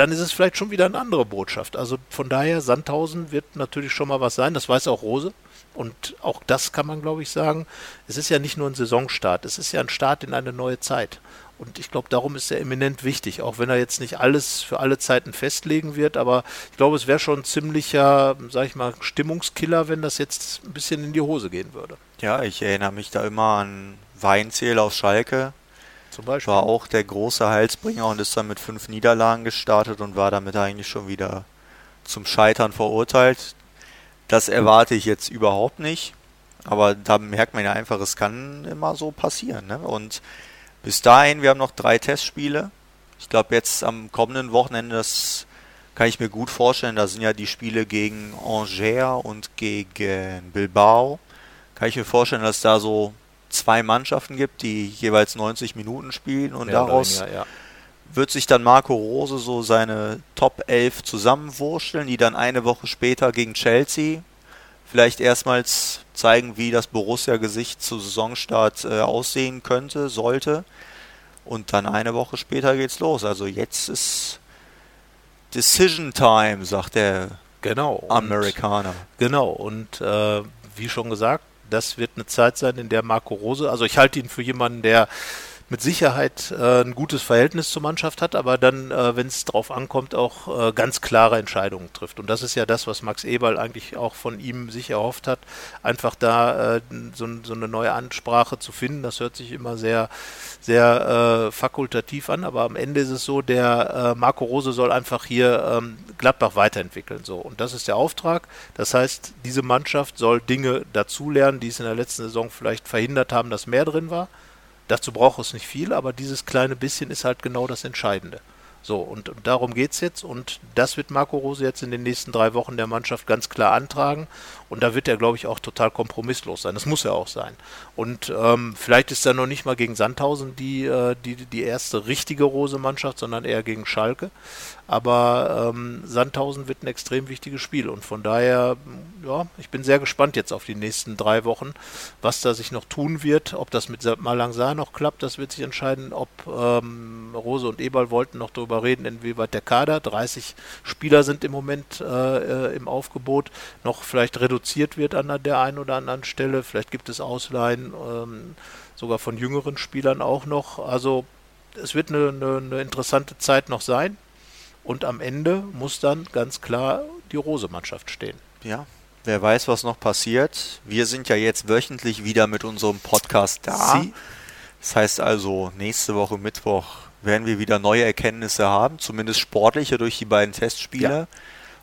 dann ist es vielleicht schon wieder eine andere Botschaft. Also von daher, Sandhausen wird natürlich schon mal was sein, das weiß auch Rose. Und auch das kann man, glaube ich, sagen. Es ist ja nicht nur ein Saisonstart, es ist ja ein Start in eine neue Zeit. Und ich glaube, darum ist er eminent wichtig, auch wenn er jetzt nicht alles für alle Zeiten festlegen wird. Aber ich glaube, es wäre schon ein ziemlicher, sag ich mal, Stimmungskiller, wenn das jetzt ein bisschen in die Hose gehen würde. Ja, ich erinnere mich da immer an Weinzierl aus Schalke. War auch der große Heilsbringer und ist dann mit fünf Niederlagen gestartet und war damit eigentlich schon wieder zum Scheitern verurteilt. Das erwarte ich jetzt überhaupt nicht. Aber da merkt man ja einfach, es kann immer so passieren. Ne? Und bis dahin, wir haben noch drei Testspiele. Ich glaube, jetzt am kommenden Wochenende, das kann ich mir gut vorstellen, da sind ja die Spiele gegen Angers und gegen Bilbao. Kann ich mir vorstellen, dass da so zwei Mannschaften gibt, die jeweils 90 Minuten spielen und Mehr daraus weniger, ja. wird sich dann Marco Rose so seine Top 11 zusammenwursteln, die dann eine Woche später gegen Chelsea vielleicht erstmals zeigen, wie das Borussia-Gesicht zu Saisonstart äh, aussehen könnte, sollte. Und dann eine Woche später geht's los. Also jetzt ist Decision Time, sagt der Genau. Und- Amerikaner. Genau, und äh, wie schon gesagt, das wird eine Zeit sein, in der Marco Rose, also ich halte ihn für jemanden, der mit Sicherheit äh, ein gutes Verhältnis zur Mannschaft hat, aber dann, äh, wenn es drauf ankommt, auch äh, ganz klare Entscheidungen trifft. Und das ist ja das, was Max Eberl eigentlich auch von ihm sich erhofft hat, einfach da äh, so, so eine neue Ansprache zu finden. Das hört sich immer sehr, sehr äh, fakultativ an, aber am Ende ist es so, der äh, Marco Rose soll einfach hier ähm, Gladbach weiterentwickeln. So. Und das ist der Auftrag. Das heißt, diese Mannschaft soll Dinge dazulernen, die es in der letzten Saison vielleicht verhindert haben, dass mehr drin war. Dazu braucht es nicht viel, aber dieses kleine bisschen ist halt genau das Entscheidende. So, und, darum geht's jetzt und das wird Marco Rose jetzt in den nächsten drei Wochen der Mannschaft ganz klar antragen und da wird er, glaube ich, auch total kompromisslos sein. Das muss er auch sein. Und ähm, vielleicht ist er noch nicht mal gegen Sandhausen die, äh, die, die erste richtige Rose-Mannschaft, sondern eher gegen Schalke. Aber ähm, Sandhausen wird ein extrem wichtiges Spiel und von daher, ja, ich bin sehr gespannt jetzt auf die nächsten drei Wochen, was da sich noch tun wird. Ob das mit Malangsa noch klappt, das wird sich entscheiden. Ob ähm, Rose und Eberl wollten noch darüber reden, inwieweit der Kader, 30 Spieler sind im Moment äh, äh, im Aufgebot, noch vielleicht reduziert wird an der einen oder anderen Stelle. Vielleicht gibt es Ausleihen, ähm, sogar von jüngeren Spielern auch noch. Also es wird eine, eine, eine interessante Zeit noch sein. Und am Ende muss dann ganz klar die Rose-Mannschaft stehen. Ja, wer weiß, was noch passiert. Wir sind ja jetzt wöchentlich wieder mit unserem Podcast da. Sie- Das heißt also, nächste Woche Mittwoch werden wir wieder neue Erkenntnisse haben, zumindest sportliche durch die beiden Testspiele. Ja.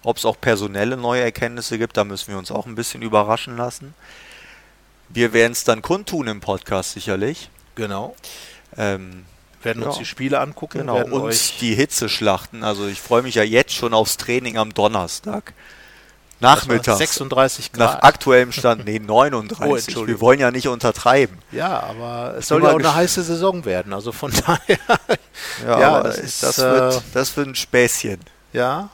Ob es auch personelle neue Erkenntnisse gibt, da müssen wir uns auch ein bisschen überraschen lassen. Wir werden es dann kundtun im Podcast sicherlich. Genau. Ähm, Werden uns Ja. die Spiele angucken. genau, euch die Hitzeschlachten. Also ich freue mich ja jetzt schon aufs Training am Donnerstag. Nachmittags. 36 Nach Grad. aktuellem Stand, nee, 39. Oh, wir wollen ja nicht untertreiben. Ja, aber es soll ja auch eine heiße Saison werden. Also von daher, Ja, Ja, das, ist, das, äh, wird, das wird ein Späßchen. ja.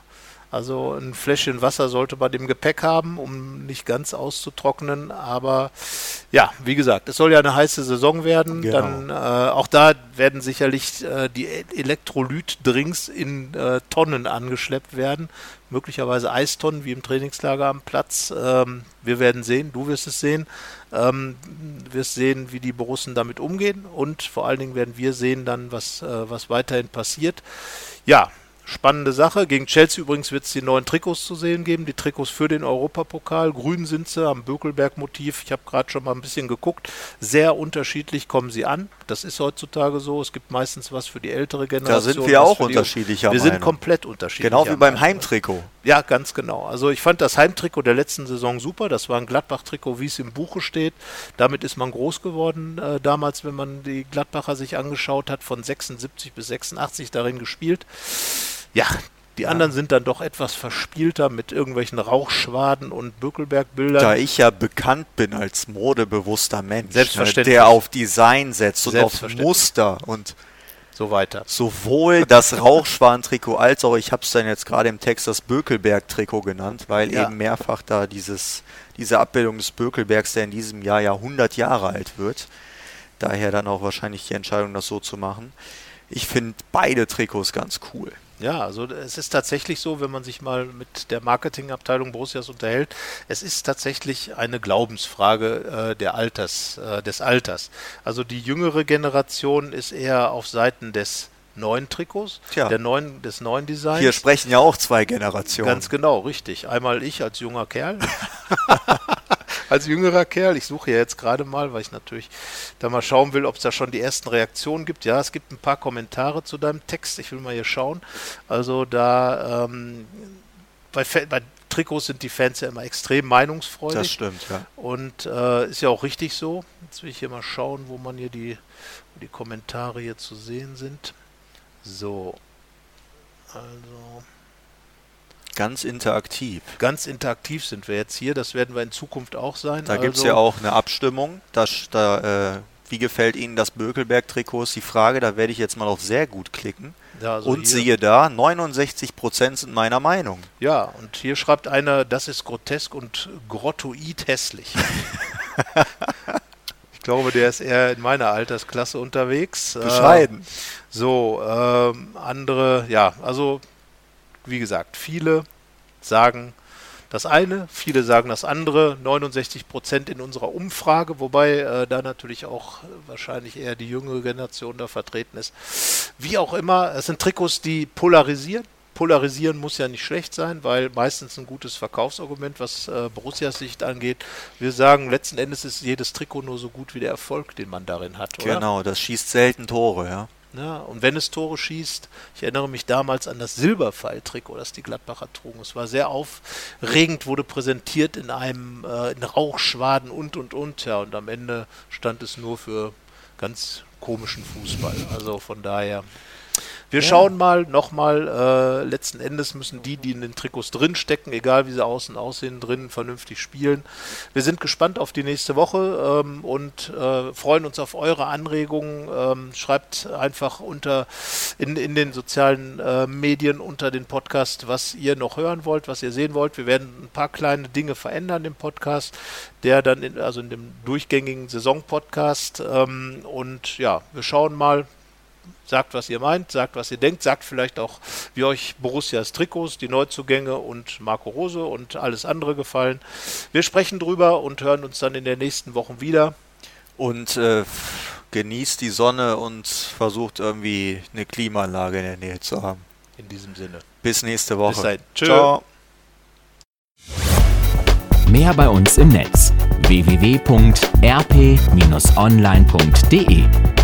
Also ein Fläschchen Wasser sollte man im Gepäck haben, um nicht ganz auszutrocknen. Aber ja, wie gesagt, es soll ja eine heiße Saison werden. Genau. Dann äh, auch da werden sicherlich äh, die Elektrolytdrinks in äh, Tonnen angeschleppt werden. Möglicherweise Eistonnen wie im Trainingslager am Platz. Ähm, wir werden sehen, du wirst es sehen. Ähm, wirst sehen, wie die Borussen damit umgehen und vor allen Dingen werden wir sehen dann, was, äh, was weiterhin passiert. Ja, spannende Sache. Gegen Chelsea übrigens wird es die neuen Trikots zu sehen geben, die Trikots für den Europapokal. Grün sind sie am Bökelberg-Motiv. Ich habe gerade schon mal ein bisschen geguckt. Sehr unterschiedlich kommen sie an. Das ist heutzutage so. Es gibt meistens was für die ältere Da Generation. sind wir auch unterschiedlicher Wir sind komplett unterschiedlich. Genau wie beim Heimtrikot. Ja, ganz genau. Also ich fand das Heimtrikot der letzten Saison super. Das war ein Gladbach-Trikot, wie es im Buche steht. Damit ist man groß geworden äh, damals, wenn man die Gladbacher sich angeschaut hat, von 76 bis 86 darin gespielt. Ja, die anderen sind dann doch etwas verspielter mit irgendwelchen Rauchschwaden und Bökelberg-Bildern. Da ich ja bekannt bin als modebewusster Mensch, ne, der auf Design setzt und auf. Muster und So weiter. sowohl das Rauchschwan-Trikot als auch, ich habe es dann jetzt gerade im Text das Bökelberg-Trikot genannt, weil Ja. eben mehrfach da dieses, diese Abbildung des Bökelbergs, der in diesem Jahr ja 100 Jahre alt wird, daher dann auch wahrscheinlich die Entscheidung, das so zu machen. Ich finde beide Trikots ganz cool. Ja, also es ist tatsächlich so, wenn man sich mal mit der Marketingabteilung Borussias unterhält, es ist tatsächlich eine Glaubensfrage äh, der Alters, äh, des Alters. Also die jüngere Generation ist eher auf Seiten des neuen Trikots, Tja. der neuen, des neuen Designs. Hier sprechen ja auch zwei Generationen. Ganz genau, richtig. Einmal ich als junger Kerl. als jüngerer Kerl. Ich suche ja jetzt gerade mal, weil ich natürlich da mal schauen will, ob es da schon die ersten Reaktionen gibt. Ja, es gibt ein paar Kommentare zu deinem Text. Ich will mal hier schauen. Also da ähm, bei, bei Trikots sind die Fans ja immer extrem meinungsfreudig. das stimmt, ja. Und äh, ist ja auch richtig so. Jetzt will ich hier mal schauen, wo man hier die, wo die Kommentare hier zu sehen sind. So. Also. Ganz interaktiv. Ganz interaktiv sind wir jetzt hier. Das werden wir in Zukunft auch sein. Da also, gibt es ja auch eine Abstimmung. Da, da, äh, wie gefällt Ihnen das Bökelberg-Trikot? Ist die Frage. Da werde ich jetzt mal auf sehr gut klicken. Ja, also und hier- siehe da, 69% sind meiner Meinung. Ja, und hier schreibt einer, das ist grotesk und grottoid hässlich. ich glaube, der ist eher in meiner Altersklasse unterwegs. Äh, Bescheiden. So, ähm, andere, ja, also wie gesagt, viele sagen das eine, viele sagen das andere, 69 Prozent in unserer Umfrage, wobei äh, da natürlich auch wahrscheinlich eher die jüngere Generation da vertreten ist. Wie auch immer, es sind Trikots, die polarisieren. Polarisieren muss ja nicht schlecht sein, weil meistens ein gutes Verkaufsargument, was äh, Borussias Sicht angeht. Wir sagen, letzten Endes ist jedes Trikot nur so gut wie der Erfolg, den man darin hat, oder? Genau, das schießt selten Tore, ja. Ja, und wenn es Tore schießt, ich erinnere mich damals an das Silberpfeil-Trikot, das die Gladbacher trugen. Es war sehr aufregend, wurde präsentiert in einem äh, in Rauchschwaden und und und. Ja, und am Ende stand es nur für ganz komischen Fußball. Also von daher. Wir schauen mal nochmal, äh, letzten Endes müssen die, die in den Trikots drinstecken, egal wie sie außen aussehen, drinnen vernünftig spielen. Wir sind gespannt auf die nächste Woche ähm, und äh, freuen uns auf eure Anregungen. Ähm, schreibt einfach unter in, in den sozialen äh, Medien unter den Podcast, was ihr noch hören wollt, was ihr sehen wollt. Wir werden ein paar kleine Dinge verändern im Podcast, der dann in, also in dem durchgängigen Saison-Podcast. Ähm, und ja, wir schauen mal, Sagt, was ihr meint, sagt, was ihr denkt, sagt vielleicht auch, wie euch Borussias Trikots, die Neuzugänge und Marco Rose und alles andere gefallen. Wir sprechen drüber und hören uns dann in den nächsten Wochen wieder. Und äh, genießt die Sonne und versucht irgendwie eine Klimaanlage in der Nähe zu haben. In diesem Sinne. Bis nächste Woche. Bis dahin. Tschö. Ciao. Mehr bei uns im Netz www.rp-online.de